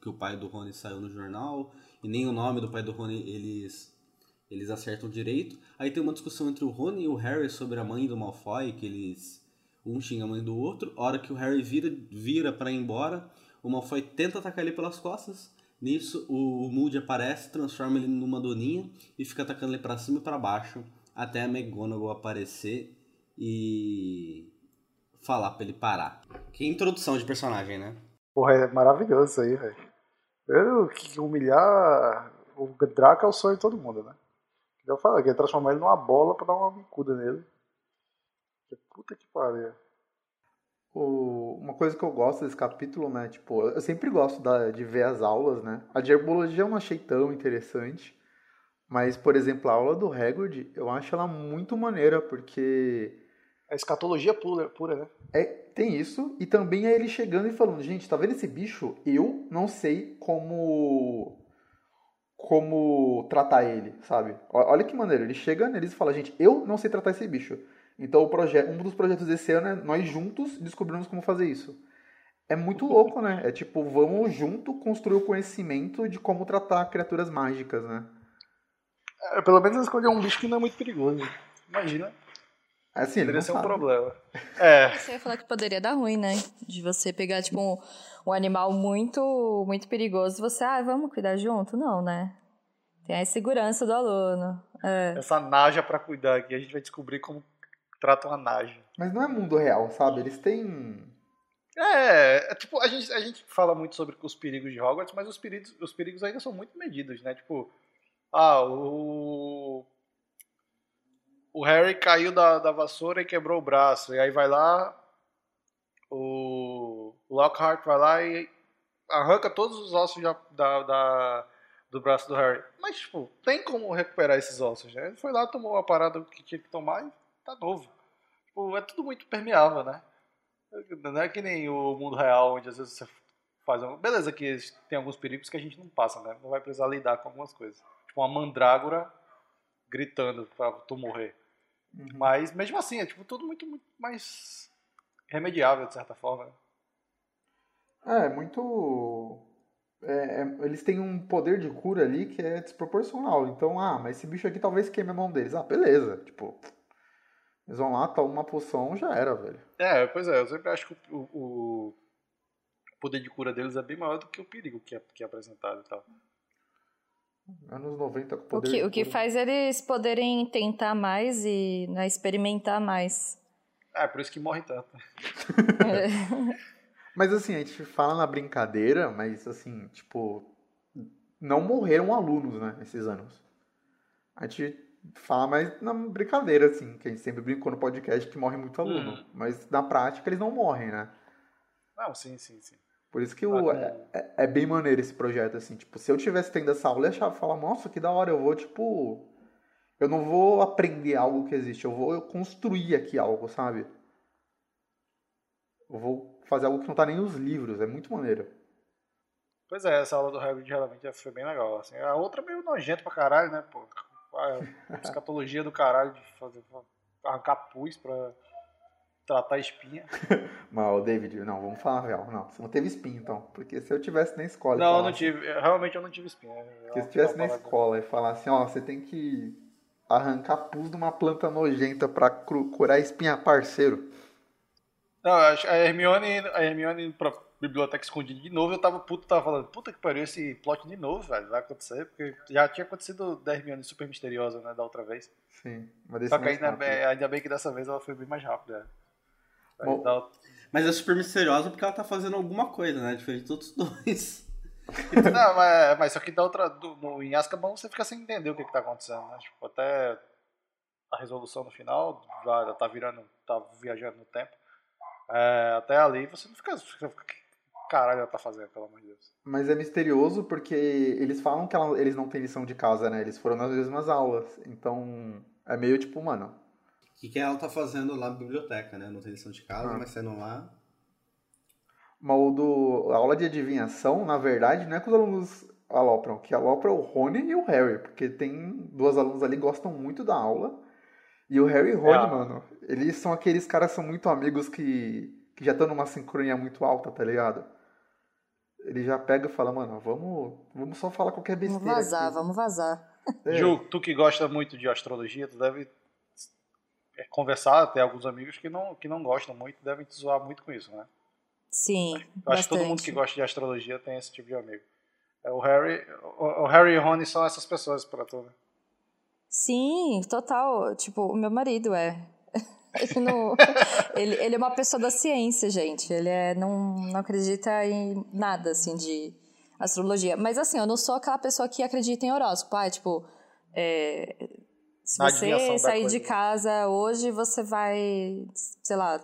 que o pai do Rony saiu no jornal, e nem o nome do pai do Rony eles, eles acertam direito. Aí tem uma discussão entre o Rony e o Harry sobre a mãe do Malfoy, que eles. Um xinga a mãe do outro. A hora que o Harry vira, vira para ir embora, o Malfoy tenta atacar ele pelas costas. Nisso, o Moody aparece, transforma ele numa doninha e fica atacando ele para cima e para baixo até a McGonagall aparecer e falar pra ele parar. Que introdução de personagem, né? Porra, é maravilhoso isso aí, velho. Que humilhar o Draco é o sonho de todo mundo, né? Eu falo que transformar ele numa bola pra dar uma bicuda nele. Puta que pariu. O, uma coisa que eu gosto desse capítulo, né? Tipo, eu sempre gosto da, de ver as aulas, né? A de herbologia eu não achei tão interessante. Mas, por exemplo, a aula do Hagrid, eu acho ela muito maneira, porque... É escatologia pura, pura, né? É, tem isso, e também é ele chegando e falando, gente, tá vendo esse bicho? Eu não sei como como tratar ele, sabe? Olha que maneiro, ele chega neles e fala, gente, eu não sei tratar esse bicho. Então o projeto, um dos projetos desse ano é nós juntos descobrimos como fazer isso. É muito louco, né? É tipo, vamos junto construir o conhecimento de como tratar criaturas mágicas, né? É, pelo menos escolher um bicho que não é muito perigoso. Imagina. Assim, Poderia ser um problema. É. Você ia falar que poderia dar ruim, né? De você pegar, tipo, um, um animal muito, muito perigoso. Você, ah, vamos cuidar junto? Não, né? Tem a segurança do aluno. É. Essa naja para cuidar aqui, a gente vai descobrir como tratam a naja. Mas não é mundo real, sabe? Eles têm. É, é, tipo, a gente, a gente fala muito sobre os perigos de Hogwarts, mas os perigos, os perigos ainda são muito medidos, né? Tipo, ah, o. O Harry caiu da, da vassoura e quebrou o braço. E aí vai lá. O, Lockhart vai lá e arranca todos os ossos da, da, da, do braço do Harry. Mas, tipo, tem como recuperar esses ossos, né? Ele foi lá, tomou a parada que tinha que tomar e tá novo. Tipo, é tudo muito permeável, né? Não é que nem o mundo real, onde às vezes você faz. Um... Beleza, que tem alguns perigos que a gente não passa, né? Não vai precisar lidar com algumas coisas tipo uma mandrágora gritando pra tu morrer. Uhum. Mas mesmo assim, é tipo tudo muito, muito mais remediável de certa forma. É, muito. É, é, eles têm um poder de cura ali que é desproporcional. Então, ah, mas esse bicho aqui talvez queime a mão deles. Ah, beleza. Tipo, eles vão lá, tomam uma poção, já era, velho. É, pois é, eu sempre acho que o, o, o poder de cura deles é bem maior do que o perigo que é, que é apresentado e tal. Anos 90 com O poder que, de o que faz eles poderem tentar mais e né, experimentar mais. É, por isso que morre tanto. Mas assim, a gente fala na brincadeira, mas assim, tipo, não morreram alunos, né, nesses anos. A gente fala mais na brincadeira, assim, que a gente sempre brincou no podcast que morre muito aluno. Hum. Mas na prática eles não morrem, né? Não, sim, sim, sim. Por isso que o, Ah, é, é- é bem maneiro esse projeto, assim. Tipo, se eu tivesse tendo essa aula, eu ia falar, nossa, que da hora, eu vou, tipo... Eu não vou aprender algo que existe, eu vou construir aqui algo, sabe? Eu vou fazer algo que não tá nem nos livros, é muito maneiro. Pois é, essa aula do Hagrid geralmente foi bem legal. Assim. A outra é meio nojenta pra caralho, né, pô? A escatologia do caralho de fazer, arrancar pus pra tratar espinha. Mas, ô, David, não, vamos falar real. Não, você não teve espinho, então. Porque se eu tivesse na escola... Não, eu não falasse- tive. Realmente eu não tive espinha. Porque se tivesse na escola e falasse, ó, você tem que arrancar pus de uma planta nojenta pra curar espinha parceiro. Não, a Hermione, a Hermione biblioteca escondida de novo, eu tava puto, tava falando, puta que pariu esse plot de novo, velho, vai acontecer, porque já tinha acontecido da Hermione super misteriosa, né, da outra vez. Sim, mas desse Só que ainda, rápido. bem- ainda bem que dessa vez ela foi bem mais rápida. né. Bom, dá- Mas é super misteriosa porque ela tá fazendo alguma coisa, né? Diferente dos outros dois. Não, mas, mas só que da outra, do, no, em Azkaban você fica sem entender o que, que tá acontecendo, né? Tipo, até a resolução no final, já tá virando, tá viajando no tempo. É, até ali você não fica, fica, caralho ela tá fazendo, pelo amor de Deus. Mas é misterioso porque eles falam que ela- eles não têm lição de casa, né? Eles foram nas mesmas aulas. Então, é meio tipo, mano, O que, que ela tá fazendo lá na biblioteca, né? Não tem lição de casa, Ah. mas saindo lá. Mas o do, a aula de adivinhação, na verdade, não é que os alunos alopram, que alopra o Rony e o Harry, porque tem duas alunas ali que gostam muito da aula. E o Harry e o Rony, Ah. mano, eles são aqueles caras que são muito amigos que, que já estão numa sincronia muito alta, tá ligado? Ele já pega e fala, mano, vamos, vamos só falar qualquer Vamos besteira. vazar, aqui. vamos vazar. É. Ju, tu que gosta muito de astrologia, tu deve é, conversar, ter alguns amigos que não, que não gostam muito, devem te zoar muito com isso, né? Sim, Eu acho que bastante. todo mundo que gosta de astrologia tem esse tipo de amigo. É, O Harry, o, Harry e o Rony são essas pessoas pra tu, né? Sim, total. Tipo, o meu marido é. Ele, não- ele, ele é uma pessoa da ciência, gente. Ele é, não, não acredita em nada, assim, de astrologia. Mas, assim, eu não sou aquela pessoa que acredita em horóscopo. Ah, tipo, é, se Na você sair de casa hoje, você vai, sei lá,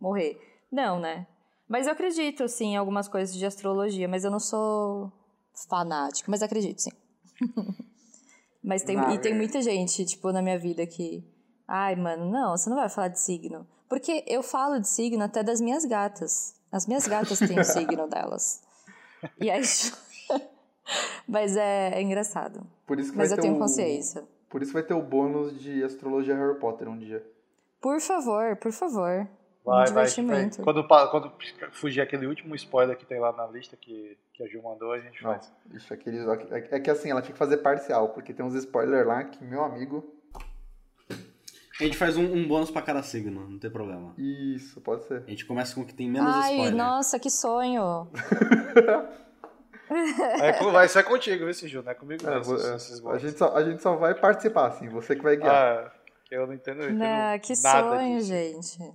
morrer. Não, né? Mas eu acredito, sim, em algumas coisas de astrologia. Mas eu não sou fanática. Mas acredito, sim. Mas tem, Ah, e tem muita gente, tipo, na minha vida que. Ai, mano, não, você não vai falar de signo. Porque eu falo de signo até das minhas gatas. As minhas gatas têm o signo delas. E aí. Mas é, é engraçado. Por isso que Mas vai eu ter tenho o- consciência. Por isso vai ter o bônus de astrologia Harry Potter um dia. Por favor, por favor. Vai, um vai, divertimento. vai. Quando, quando fugir aquele último spoiler que tem lá na lista que, que a Gil mandou, a gente Não, faz. ixi, aquele, é que assim, ela tinha que fazer parcial, porque tem uns spoilers lá que, meu amigo. A gente faz um, um bônus pra cada signo, não tem problema. Isso, pode ser. A gente começa com o que tem menos Ai, spoiler. nossa, que sonho. É, com- vai ser contigo, viu, Gil? Não é comigo, não. É, esses- vo- esses a, gente só, a gente só vai participar, assim, você que vai guiar. Ah, eu não entendo, eu entendo Não, que nada sonho, disso. gente.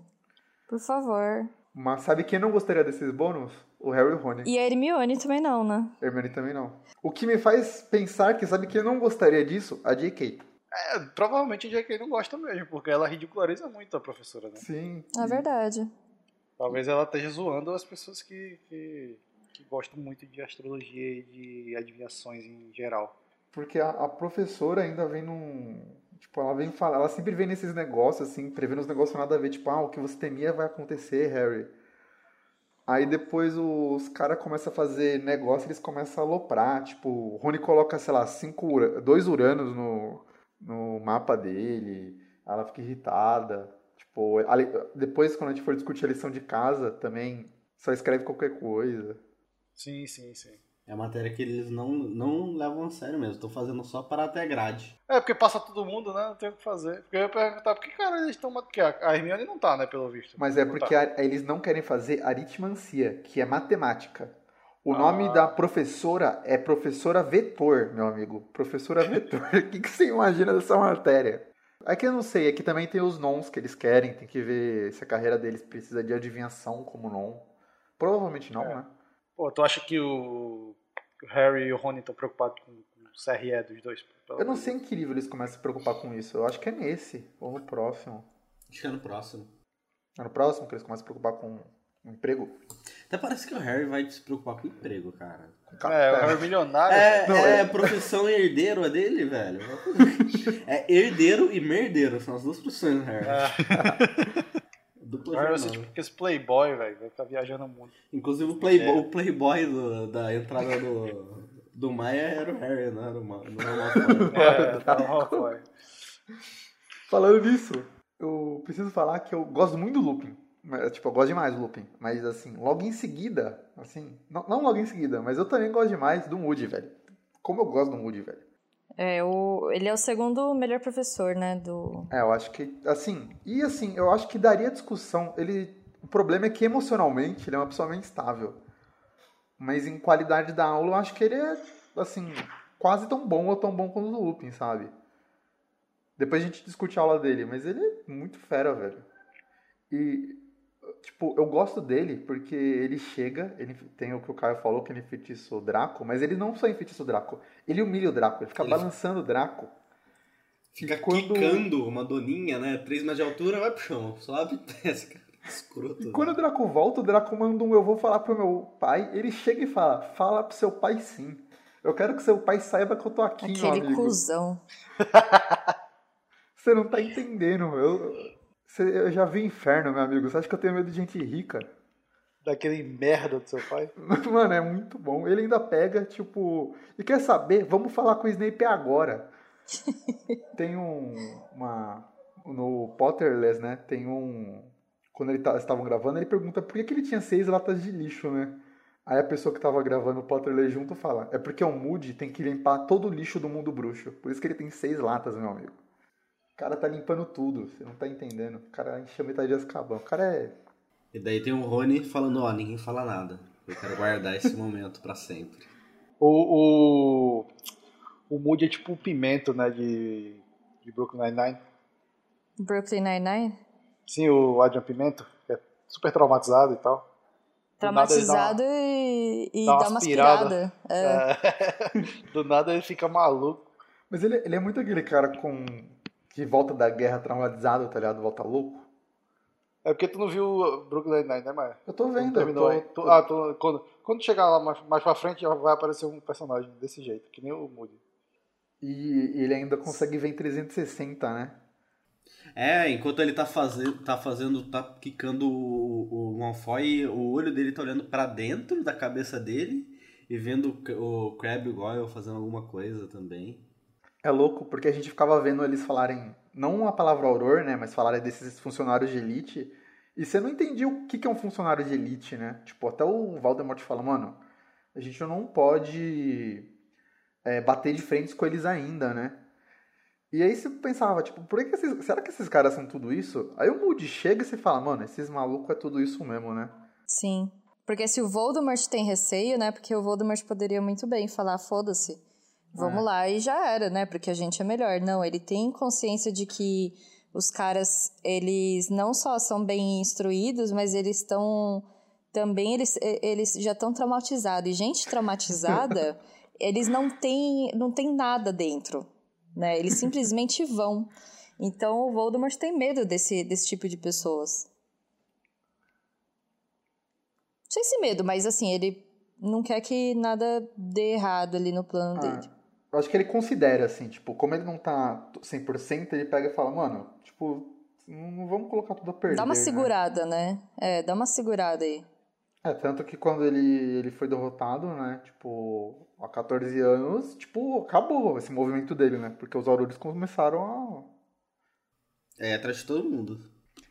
Por favor. Mas sabe quem não gostaria desses bônus? O Harry e o Rony. E a Hermione também não, né? Hermione também não. O que me faz pensar que sabe quem não gostaria disso? A J.K. É, provavelmente a J.K. não gosta mesmo, porque ela ridiculariza muito a professora, né? Sim. É verdade. Talvez ela esteja zoando as pessoas que, que, que gostam muito de astrologia e de adivinhações em geral. Porque a, a professora ainda vem num. Tipo, ela vem falar, ela sempre vem nesses negócios, assim, prevendo os negócios nada a ver, tipo, ah, o que você temia vai acontecer, Harry. Aí depois os caras começam a fazer negócio, eles começam a aloprar, tipo, o Rony coloca, sei lá, cinco, dois uranos no, no mapa dele, ela fica irritada. Tipo, ali- depois quando a gente for discutir a lição de casa também, só escreve qualquer coisa. Sim, sim, sim. É a matéria que eles não, não levam a sério mesmo. Estão fazendo só para até grade. É, porque passa todo mundo, né? Não tem o que fazer. Porque eu ia perguntar, por que, cara, eles estão... Porque a Hermione não tá, né, pelo visto. Mas é Não porque tá. a- eles não querem fazer aritmancia, que é matemática. O Ah. nome da professora é professora vetor, meu amigo. Professora vetor. O que, que você imagina dessa matéria? Aqui eu não sei, aqui também tem os nons que eles querem, tem que ver se a carreira deles precisa de adivinhação como non. Provavelmente não, É. né? Pô, tu acha que o Harry e o Rony estão preocupados com o CRE dos dois? Eu não sei em que livro eles começam a se preocupar com isso. Eu acho que é nesse, ou no próximo. Acho que é no próximo. É no próximo que eles começam a se preocupar com emprego? Até parece que o Harry vai se preocupar com o emprego, cara. É, o. Harry milionário. É, Não, é, é- profissão herdeiro a dele, velho. É herdeiro e merdeiro, são as duas profissões do Harry. É, Dupla o Harry vai ser tipo esse playboy, velho. Vai ficar viajando muito. Inclusive o playboy, É. o playboy do- da entrada do, do Maia era o Harry, não era o, Ma- não era o Malfoy. É. Falando nisso, eu preciso falar que eu gosto muito do Lupin. Mas, Tipo, eu gosto demais do Lupin. Mas, assim, logo em seguida, assim... Não, não logo em seguida, mas eu também gosto demais do Moody, velho. Como eu gosto do Moody, velho. É, o, ele é o segundo melhor professor, né? Do... É, eu acho que, assim... E, assim, eu acho que daria discussão. Ele... O problema é que, emocionalmente, ele é uma pessoa bem instável. Mas, em qualidade da aula, eu acho que ele é, assim... Quase tão bom ou tão bom quanto o do Lupin, sabe? Depois a gente discute a aula dele, mas ele é muito fera, velho. E, tipo, eu gosto dele porque ele chega, ele tem o que o Caio falou, que ele enfeitiça o Draco, mas ele não só enfeitiça o Draco, ele humilha o Draco, ele fica Ele- balançando o Draco. Fica quando- quicando uma doninha, né? 3 metros de altura, vai pro chão. Sobe e desce, cara. Escroto. E quando o Draco volta, o Draco manda um eu vou falar pro meu pai, ele chega e fala, fala pro seu pai sim. Eu quero que seu pai saiba que eu tô aqui, meu Aquele amigo. cuzão. Você não tá entendendo, eu, eu já vi inferno, meu amigo. Você acha que eu tenho medo de gente rica? Daquele merda do seu pai. Mano, é muito bom. Ele ainda pega, tipo. E quer saber? Vamos falar com o Snape agora. tem um. Uma. No Potterless, né? Tem um. Quando ele tá- eles estavam gravando, ele pergunta por que, que ele tinha seis latas de lixo, né? Aí a pessoa que tava gravando o Potterless junto fala: É porque o Moody tem que limpar todo o lixo do mundo bruxo. Por isso que ele tem seis latas, meu amigo. O cara tá limpando tudo, você não tá entendendo. O cara enche a metade de Azkaban. O cara é. E daí tem o Rony falando, ó, ninguém fala nada. Eu quero guardar esse momento pra sempre. O, o, o Moody é tipo o pimento, né, de, de Brooklyn Nine-Nine. Brooklyn Nine-Nine? Sim, o Adrian Pimento, é super traumatizado e tal. Do nada ele dá uma- Traumatizado e, e dá uma dá uma aspirada. aspirada. É. É. Do nada ele fica maluco. Mas ele, ele é muito aquele cara com. Que volta da guerra traumatizado, tá ligado? Volta louco. É porque tu não viu Brooklyn Nine-Nine, né, Maia? Eu tô vendo, eu terminou tô, aí? Tu- ah, tu- quando, quando chegar lá mais, mais pra frente, já vai aparecer um personagem desse jeito, que nem o Moody. E ele ainda consegue ver em 360, né? É, enquanto ele tá fazendo, tá fazendo, tá quicando o, o Malfoy, o olho dele tá olhando pra dentro da cabeça dele e vendo o o Crab e o Goyle fazendo alguma coisa também. É louco, porque a gente ficava vendo eles falarem, não a palavra auror, né? Mas falarem desses funcionários de elite. E você não entendia o que é um funcionário de elite, né? Tipo, até o Voldemort fala, mano, a gente não pode é, bater de frente com eles ainda, né? E aí você pensava, tipo, por que esses, será que esses caras são tudo isso? Aí o Moody chega e você fala, mano, esses malucos é tudo isso mesmo, né? Sim. Porque se o Voldemort tem receio, né? Porque o Voldemort poderia muito bem falar, foda-se. Vamos É. lá e já era, né? Porque a gente é melhor. Não, ele tem consciência de que os caras, eles não só são bem instruídos, mas eles estão também, eles, eles já estão traumatizados. E gente traumatizada, eles não têm, não tem nada dentro, né? Eles simplesmente vão. Então o Voldemort tem medo desse, desse tipo de pessoas. Não sei se medo, mas assim, ele não quer que nada dê errado ali no plano Ah, dele. Eu acho que ele considera, assim, tipo, como ele não tá 100%, ele pega e fala, mano, tipo, não vamos colocar tudo a perder, Dá uma né? segurada, né? É, dá uma segurada aí. É, tanto que quando ele, ele foi derrotado, né, tipo, há 14 anos, tipo, acabou esse movimento dele, né, porque os Aurores começaram a... É, atrás de todo mundo.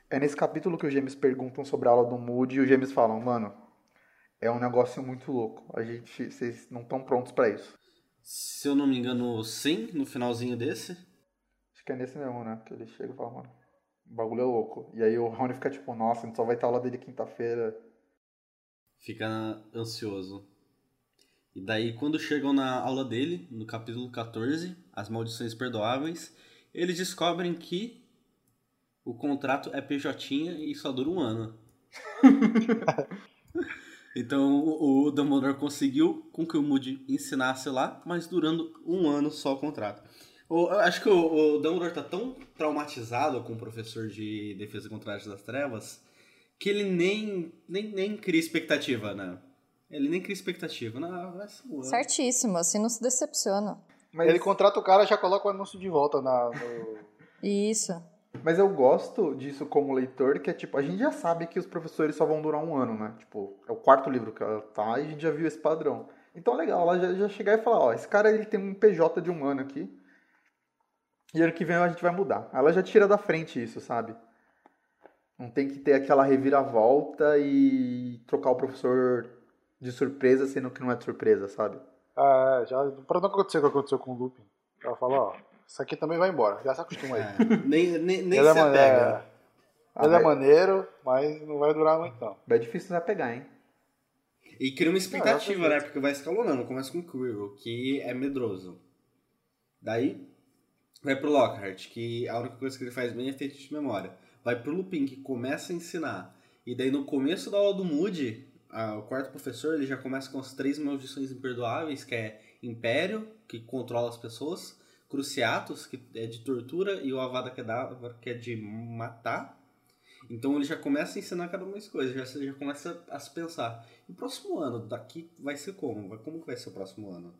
É nesse capítulo que os gêmeos perguntam sobre a aula do Moody e os gêmeos falam, mano, é um negócio muito louco. A gente, vocês não estão prontos para isso. Se eu não me engano, sim, no finalzinho desse. Acho que é nesse mesmo, né? Que ele chega e fala, mano, o bagulho é louco. E aí o Rony fica tipo, nossa, a gente só vai ter aula dele quinta-feira. Fica ansioso. E daí, quando chegam na aula dele, no capítulo 14, As Maldições Perdoáveis, eles descobrem que o contrato é PJ e só dura um ano. então o Dumbledore conseguiu com que o Moody ensinasse lá, mas durando um ano só o contrato. Eu acho que o, Dumbledore tá tão traumatizado com o professor de defesa contra as das trevas que ele nem, nem, nem cria expectativa, né? Ele nem cria expectativa. Não, vai ser um ano. Certíssimo, assim não se decepciona. Mas... Ele contrata o cara e já coloca o anúncio de volta na, no... Isso. Mas eu gosto disso como leitor, que é tipo, a gente já sabe que os professores só vão durar um ano, né? Tipo, é o quarto livro que ela tá e a gente já viu esse padrão. Então legal, ela já, já chegar e falar, ó, esse cara ele tem um PJ de um ano aqui. E ano que vem a gente vai mudar. Ela já tira da frente isso, sabe? Não tem que ter aquela reviravolta e trocar o professor de surpresa, sendo que não é de surpresa, sabe? Ah, já, pra não acontecer o que aconteceu com o Lupin. Ela fala, ó, isso aqui também vai embora, já se acostuma aí. É, nem nem, nem se é apega. É, ele é maneiro, mas não vai durar muito não. É difícil de pegar, hein? E cria uma expectativa, né? Porque vai escalonando. Começa com o Quirrell, que é medroso. Daí, vai pro Lockhart, que a única coisa que ele faz bem é ter de memória. Vai pro Lupin, que começa a ensinar. E daí, no começo da aula do Moody, o quarto professor ele já começa com as três maldições imperdoáveis, que é Império, que controla as pessoas, Cruciatus, que é de tortura, e o Avada Kedavra, que é de matar. Então ele já começa a ensinar cada uma das coisas, já, já começa a se pensar. E o próximo ano, daqui vai ser como? Como que vai ser o próximo ano?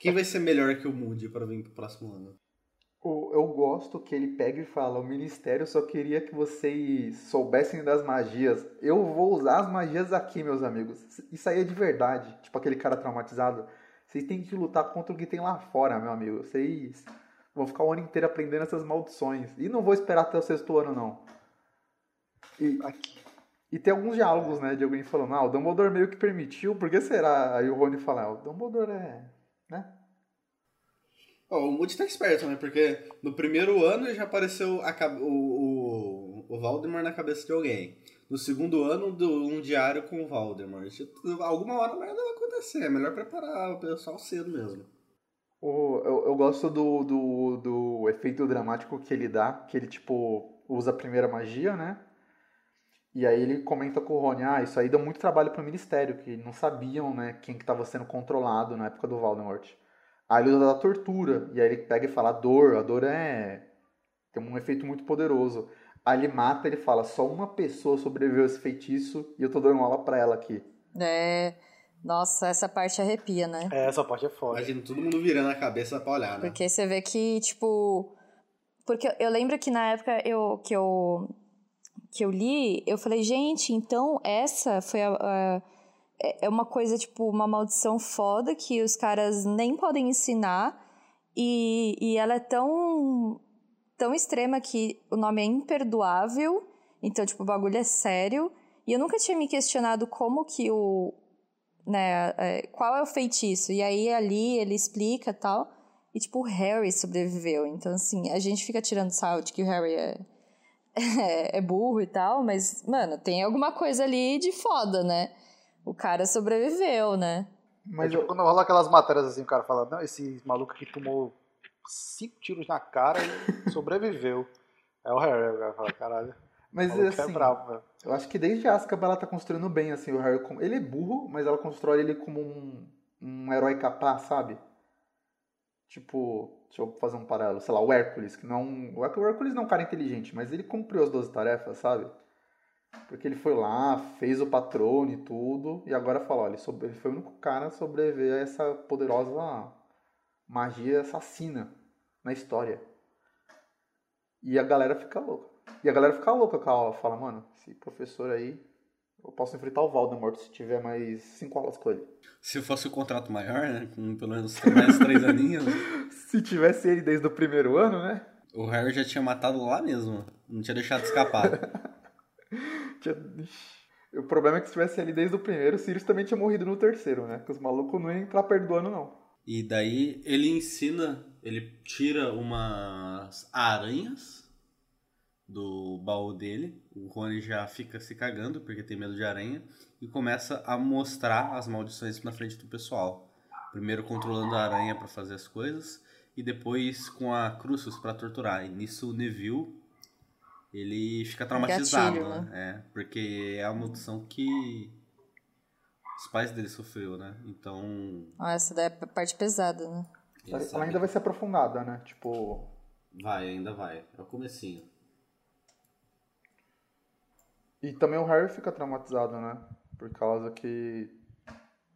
Quem vai ser melhor que o Moody para vir pro próximo ano? eu gosto que ele pega e fala: o ministério só queria que vocês soubessem das magias. Eu vou usar as magias aqui, meus amigos. Isso aí é de verdade. Tipo aquele cara traumatizado. Vocês têm que lutar contra o que tem lá fora, meu amigo. Vocês vão ficar o ano inteiro aprendendo essas maldições. E não vou esperar até o sexto ano, não. E, e tem alguns diálogos, né, de alguém falando: ah, o Dumbledore meio que permitiu, por que será? Aí o Rony fala: ah, o Dumbledore é. né? Oh, o Moody tá esperto, né? Porque no primeiro ano já apareceu a, o, o, o Valdemar na cabeça de alguém. No segundo ano, do, um diário com o Valdemar. Alguma hora merda vai acontecer. É melhor preparar o pessoal cedo mesmo. O, eu, eu gosto do, do, do efeito dramático que ele dá, que ele, tipo, usa a primeira magia, né? E aí ele comenta com o Rony, ah, isso aí deu muito trabalho pro Ministério, que não sabiam, né, quem que estava sendo controlado na época do Voldemort. Aí ele usa da tortura. E aí ele pega e fala: a dor, a dor é. tem um efeito muito poderoso. Aí ele mata ele fala: só uma pessoa sobreviveu a esse feitiço e eu tô dando aula pra ela aqui. É. Nossa, essa parte arrepia, né? É, essa parte é foda. Imagina todo mundo virando a cabeça pra olhar, né? Porque você vê que, tipo. Porque eu lembro que na época eu, que, eu, que eu li, eu falei, gente, então essa foi a, a é, é uma coisa, tipo, uma maldição foda que os caras nem podem ensinar. E, e ela é tão, tão extrema que o nome é imperdoável. Então, tipo, o bagulho é sério. E eu nunca tinha me questionado como que o. Né, é, qual é o feitiço. E aí ali ele explica tal. E, tipo, o Harry sobreviveu. Então, assim, a gente fica tirando sal de que o Harry é, é, é burro e tal. Mas, mano, tem alguma coisa ali de foda, né? o cara sobreviveu, né? Mas é, tipo, quando rola aquelas matérias assim, o cara fala, não, esse maluco aqui tomou cinco tiros na cara e sobreviveu. É o Harry, o cara fala, caralho. Mas é assim, é bravo, eu acho que desde Azkaban ela tá construindo bem, assim, o Harry. Ele é burro, mas ela constrói ele como um, um herói capaz, sabe? Tipo, deixa eu fazer um paralelo, sei lá, o Hércules, que não. O Hércules não é um cara inteligente, mas ele cumpriu as 12 tarefas, sabe? Porque ele foi lá, fez o patrono e tudo, e agora fala, olha, ele foi o único cara a sobreviver a essa poderosa magia assassina na história. E a galera fica louca. E a galera fica louca com a aula. Fala, mano, esse professor aí, eu posso enfrentar o Voldemort se tiver mais cinco aulas com ele. Se fosse o um contrato maior, né? Com pelo menos mais três aninhos. se tivesse ele desde o primeiro ano, né? O Harry já tinha matado lá mesmo. Não tinha deixado escapar. O problema é que se tivesse ali desde o primeiro, o Sirius também tinha morrido no terceiro, né? Que os malucos não iam entrar perto do ano, não. E daí ele ensina, ele tira umas aranhas do baú dele. O Rony já fica se cagando porque tem medo de aranha e começa a mostrar as maldições na frente do pessoal. Primeiro controlando a aranha para fazer as coisas e depois com a Crucius para torturar. E nisso o Neville ele fica traumatizado, Gatilho, né? né? É, porque é a maldição que os pais dele sofreu, né? Então. Ah, essa daí é a parte pesada, né? Ela ainda vai ser aprofundada, né? Tipo. Vai, ainda vai. É o comecinho. E também o Harry fica traumatizado, né? Por causa que.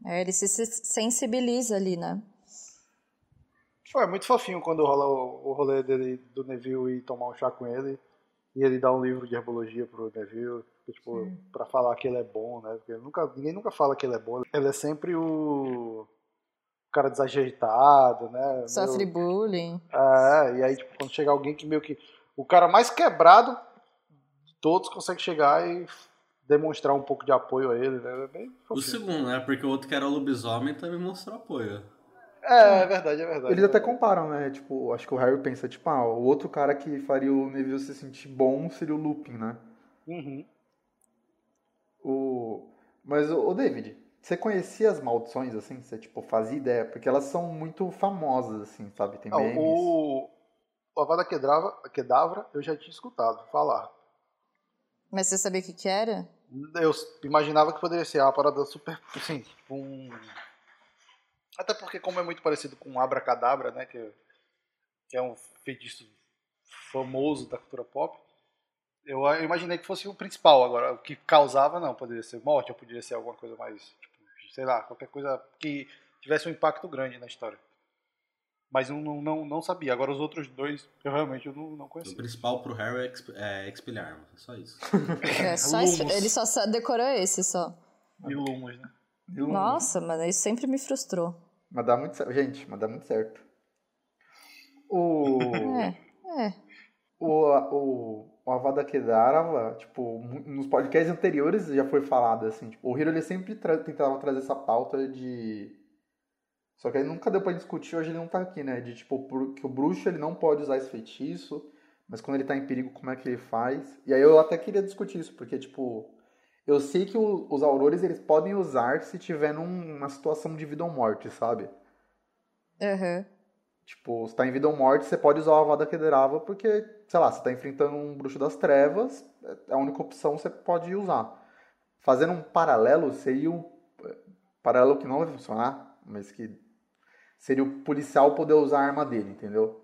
É, ele se sensibiliza ali, né? Foi muito fofinho quando rola o, o rolê dele, do Neville e tomar um chá com ele. E ele dá um livro de herbologia pro Neville, tipo, Sim. pra falar que ele é bom, né? Porque nunca, ninguém nunca fala que ele é bom. Ele é sempre o cara desajeitado, né? Sofre Meu... bullying. É, e aí, tipo, quando chega alguém que meio que. O cara mais quebrado todos consegue chegar e demonstrar um pouco de apoio a ele, né? É bem o segundo, né? Porque o outro que era lobisomem também mostrou apoio. É, é verdade, é verdade. Eles é até comparam, né? Tipo, acho que o Harry pensa, tipo, ah, o outro cara que faria o Neville se sentir bom seria o Lupin, né? Uhum. O... Mas, o David, você conhecia as maldições, assim? Você, tipo, fazia ideia? Porque elas são muito famosas, assim, sabe? Tem memes. o... o Avada Kedavra, Kedavra eu já tinha escutado falar. Mas você sabia o que que era? Eu imaginava que poderia ser uma parada super, assim, um até porque, como é muito parecido com Abracadabra, né? Que, que é um feitiço famoso da cultura pop, eu, imaginei que fosse o principal. Agora, o que causava, não. Poderia ser morte, ou poderia ser alguma coisa mais, tipo, sei lá, qualquer coisa que tivesse um impacto grande na história. Mas eu não, não, não sabia. Agora, os outros dois, eu realmente eu não, não conhecia. O principal pro Harry é, exp é expelhar, é só isso. É, só ele só decorou esse, só. E Lumos, né? Nossa, mas isso sempre me frustrou. Mas dá muito certo. Gente, mas dá muito certo. O. É, é. O, o, o Avada Kedavra, tipo, nos podcasts anteriores já foi falado, assim, tipo, o Hiro ele sempre tra tentava trazer essa pauta de... Só que aí nunca deu pra discutir, hoje ele não tá aqui, né? De, tipo, que o bruxo ele não pode usar esse feitiço, mas quando ele tá em perigo, como é que ele faz? E aí eu até queria discutir isso, porque, tipo, eu sei que o, os aurores eles podem usar se tiver numa situação de vida ou morte, sabe? Uhum. Tipo, se tá em vida ou morte, você pode usar o Avada Kedavra porque, sei lá, você tá enfrentando um bruxo das trevas, é a única opção que você pode usar. Fazendo um paralelo, seria o... Paralelo que não vai funcionar, mas que seria o policial poder usar a arma dele, entendeu?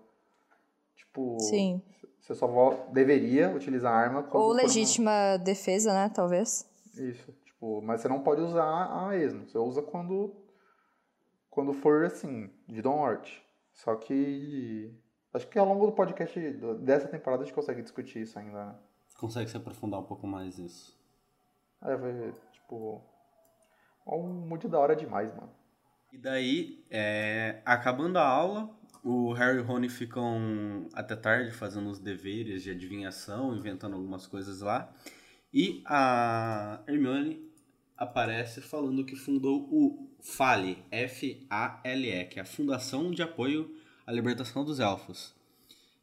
Tipo, Sim. você só deveria utilizar a arma Ou legítima defesa, né, talvez. Isso. Tipo, mas você não pode usar a esmo. Você usa quando quando for assim, de Don Hort. Só que acho que ao longo do podcast dessa temporada a gente consegue discutir isso ainda. Né? Consegue se aprofundar um pouco mais nisso. É, vai, tipo, um muito da hora demais, mano. E daí, é, acabando a aula, o Harry e o Rony ficam até tarde fazendo os deveres de adivinhação, inventando algumas coisas lá. E a Hermione aparece falando que fundou o FALE, F-A-L-E, que é a Fundação de Apoio à Libertação dos Elfos.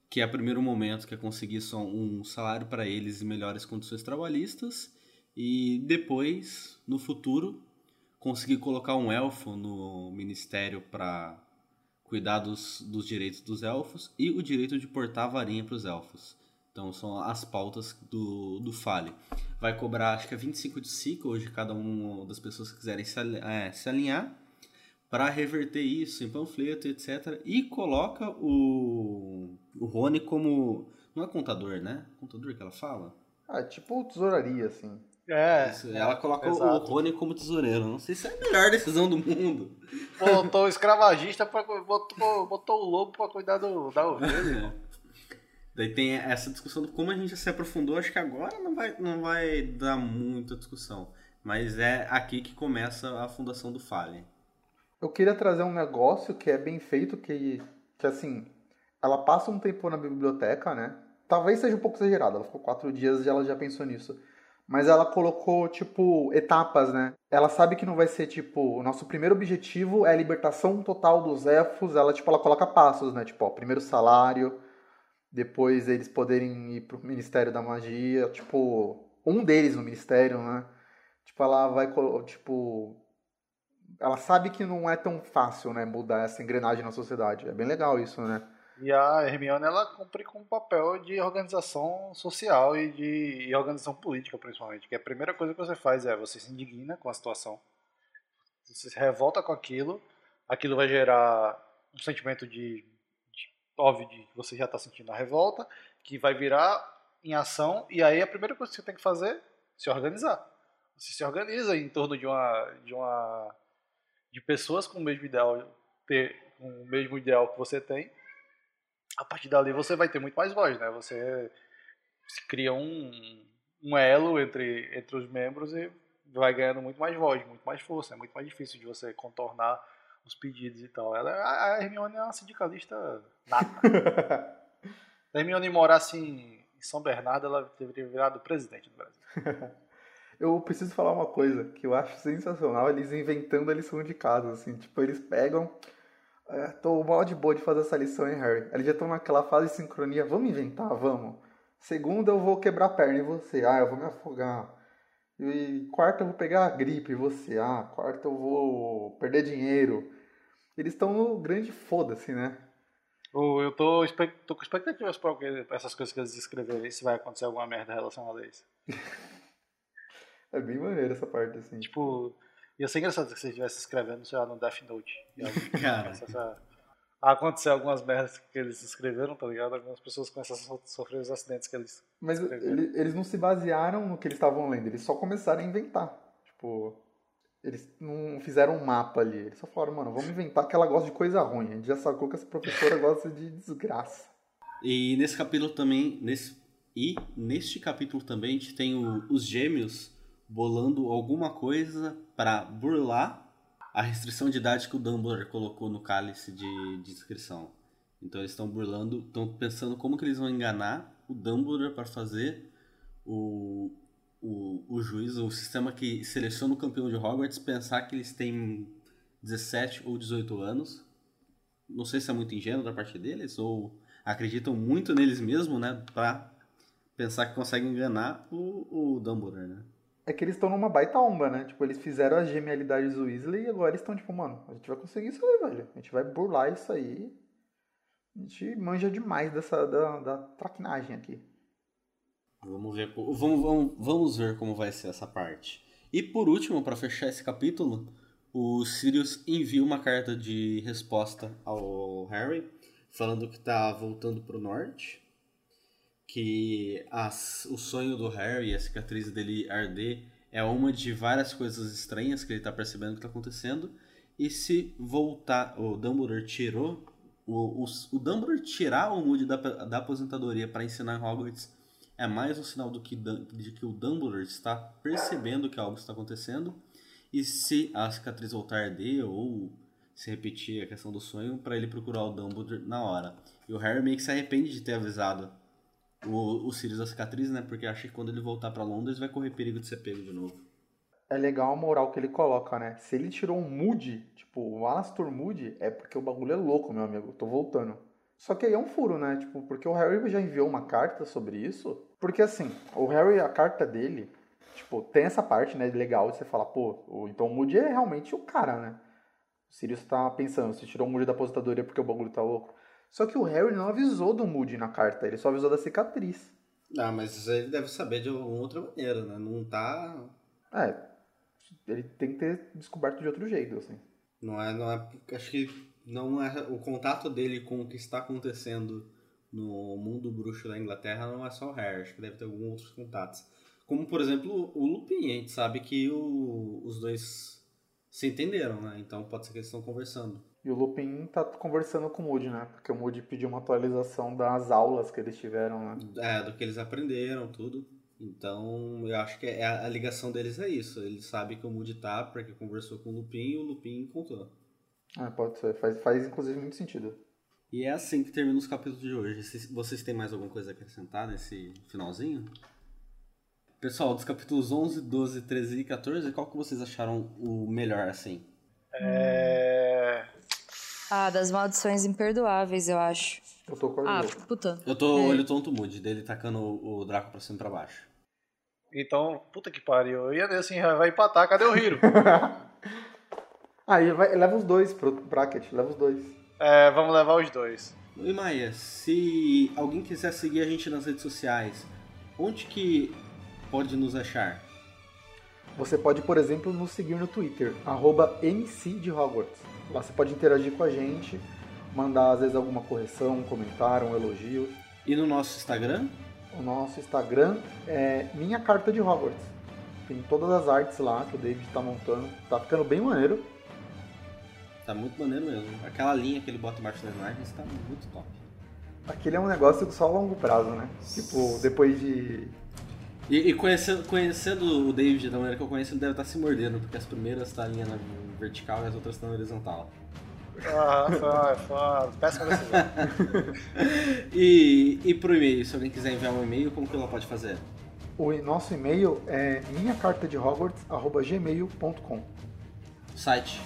Que é o primeiro momento que é conseguir só um salário para eles e melhores condições trabalhistas. E depois, no futuro, conseguir colocar um elfo no ministério para cuidar dos, dos direitos dos elfos e o direito de portar varinha para os elfos. Então são as pautas do, do Fale. Vai cobrar acho que é 25 de ciclo hoje cada uma das pessoas que quiserem se, é, se alinhar para reverter isso em panfleto, etc. E coloca o, o Rony como. Não é contador, né? Contador que ela fala? Ah, tipo tesouraria, assim. É. Isso, ela coloca exato. o Rony como tesoureiro. Não sei se é a melhor decisão do mundo. Botou o escravagista, pra, botou, botou o lobo pra cuidar do, da ovelha. Daí tem essa discussão de como a gente já se aprofundou, acho que agora não vai, não vai dar muita discussão. Mas é aqui que começa a fundação do Fallen. Eu queria trazer um negócio que é bem feito, que, que assim, ela passa um tempo na biblioteca, né? Talvez seja um pouco exagerado, ela ficou quatro dias e ela já pensou nisso. Mas ela colocou, tipo, etapas, né? Ela sabe que não vai ser, tipo, o nosso primeiro objetivo é a libertação total dos elfos. Ela, tipo, ela coloca passos, né? Tipo, ó, primeiro salário, depois eles poderem ir pro Ministério da Magia, tipo, um deles no Ministério, né? Tipo, ela vai, tipo, ela sabe que não é tão fácil, né, mudar essa engrenagem na sociedade. É bem legal isso, né? E a Hermione, ela cumpre com o papel de organização social e de e organização política, principalmente. Que a primeira coisa que você faz é você se indigna com a situação, você se revolta com aquilo, aquilo vai gerar um sentimento de, de óbvio, de você já está sentindo a revolta, que vai virar em ação, e aí a primeira coisa que você tem que fazer é se organizar. Você se organiza em torno de uma, de uma de pessoas com o mesmo ideal, ter, com o mesmo ideal que você tem, a partir dali você vai ter muito mais voz, né? Você cria um, um elo entre, entre os membros e vai ganhando muito mais voz, muito mais força. É muito mais difícil de você contornar os pedidos e tal. Ela, a Hermione é uma sindicalista nata. A Hermione morasse em, em São Bernardo, ela teria virado presidente do Brasil. eu preciso falar uma coisa que eu acho sensacional, eles inventando a lição de casa, assim, tipo, eles pegam é, tô mal de boa de fazer essa lição, hein, Harry? Eles já estão naquela fase de sincronia. Vamos inventar, vamos. Segunda, eu vou quebrar a perna e você. Ah, eu vou me afogar. E quarta, eu vou pegar a gripe e você. Ah, quarta, eu vou perder dinheiro. Eles estão no grande foda-se, né? Eu tô, tô com expectativas para essas coisas que eles escreverem, se vai acontecer alguma merda relacionada a isso. é bem maneiro essa parte, assim. Tipo, Ia ser engraçado se você estivesse escrevendo, sei lá, no Death Note. Cara. A acontecer algumas merdas que eles escreveram, tá ligado? Algumas pessoas começam a sofrer os acidentes que eles. Mas ele, eles não se basearam no que eles estavam lendo, eles só começaram a inventar. Tipo, eles não fizeram um mapa ali. Eles só falaram, mano, vamos inventar que ela gosta de coisa ruim. A gente já sacou que essa professora gosta de desgraça. E nesse capítulo também. Nesse, e neste capítulo também a gente tem o, os gêmeos bolando alguma coisa para burlar a restrição de idade que o Dumbledore colocou no cálice de, de inscrição. Então eles estão burlando, estão pensando como que eles vão enganar o Dumbledore para fazer o, o, o juiz, o sistema que seleciona o campeão de Hogwarts, pensar que eles têm 17 ou 18 anos. Não sei se é muito ingênuo da parte deles ou acreditam muito neles mesmos, né, para pensar que conseguem enganar o, o Dumbledore, né? É que eles estão numa baita onda, né? Tipo, eles fizeram as genialidades do Weasley e agora eles estão tipo, mano, a gente vai conseguir isso aí, velho. A gente vai burlar isso aí. A gente manja demais dessa da, da traquinagem aqui. Vamos ver, vamos, vamos, vamos ver como vai ser essa parte. E por último, para fechar esse capítulo, o Sirius envia uma carta de resposta ao Harry, falando que tá voltando pro norte que as, o sonho do Harry, a cicatriz dele arder, é uma de várias coisas estranhas que ele está percebendo que está acontecendo. E se voltar, o Dumbledore tirou, o, o, o Dumbledore tirar o Moody da, da aposentadoria para ensinar Hogwarts é mais um sinal do que, de que o Dumbledore está percebendo que algo está acontecendo. E se a cicatriz voltar a arder ou se repetir a questão do sonho, para ele procurar o Dumbledore na hora. E o Harry meio que se arrepende de ter avisado o, o Sirius da cicatriz, né? Porque acha que quando ele voltar para Londres vai correr perigo de ser pego de novo. É legal a moral que ele coloca, né? Se ele tirou um Moody, tipo, o Alastor Moody, é porque o bagulho é louco, meu amigo. Tô voltando. Só que aí é um furo, né? Tipo, porque o Harry já enviou uma carta sobre isso. Porque assim, o Harry, a carta dele, tipo, tem essa parte, né, legal de você falar, pô, então o Moody é realmente o cara, né? O Sirius tá pensando, se tirou o Moody da aposentadoria porque o bagulho tá louco. Só que o Harry não avisou do Moody na carta, ele só avisou da cicatriz. Ah, mas ele deve saber de alguma outra maneira, né? Não tá. É. Ele tem que ter descoberto de outro jeito, assim. Não é, não é. Acho que não é. O contato dele com o que está acontecendo no mundo bruxo da Inglaterra não é só o Harry, acho que deve ter alguns outros contatos. Como, por exemplo, o Lupin, a gente sabe que o, os dois se entenderam, né? Então pode ser que eles estão conversando. E o Lupin tá conversando com o Moody, né? Porque o Moody pediu uma atualização das aulas que eles tiveram, né? É, do que eles aprenderam, tudo. Então, eu acho que é, a ligação deles é isso. Eles sabem que o Moody tá porque conversou com o Lupin e o Lupin contou. Ah, pode ser. Faz, faz inclusive muito sentido. E é assim que termina os capítulos de hoje. Vocês têm mais alguma coisa a acrescentar nesse finalzinho? Pessoal, dos capítulos 11, 12, 13 e 14, qual que vocês acharam o melhor, assim? É... Ah, das maldições imperdoáveis, eu acho. Eu tô com Ah, a puta. Eu tô É. olho tonto mood, dele tacando o o Draco pra cima e pra baixo. Então, puta que pariu. Eu ia dizer assim, vai empatar, cadê o Hiro? Aí vai, leva os dois pro bracket, leva os dois. é, vamos levar os dois. E Maia, se alguém quiser seguir a gente nas redes sociais, onde que pode nos achar? Você pode, por exemplo, nos seguir no Twitter, arroba MC de Hogwarts. Lá você pode interagir com a gente, mandar às vezes alguma correção, um comentário, um elogio. E no nosso Instagram? O nosso Instagram é Minha Carta de Hogwarts. Tem todas as artes lá que o David tá montando. Tá ficando bem maneiro. Tá muito maneiro mesmo. Aquela linha que ele bota embaixo das imagens tá muito top. Aquele é um negócio só a longo prazo, né? Tipo, depois de. E, e conhecendo, conhecendo o David da maneira que eu conheço, ele deve estar se mordendo, porque as primeiras tá a linha na vertical e as outras estão na horizontal. Ah, foi, foi péssima decisão. E, e pro e-mail, se alguém quiser enviar um e-mail, como que ela pode fazer? O nosso e-mail é minhacartadehogwarts.gmail.com Site.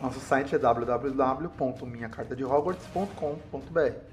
Nosso site é www.minhacartadehogwarts.com.br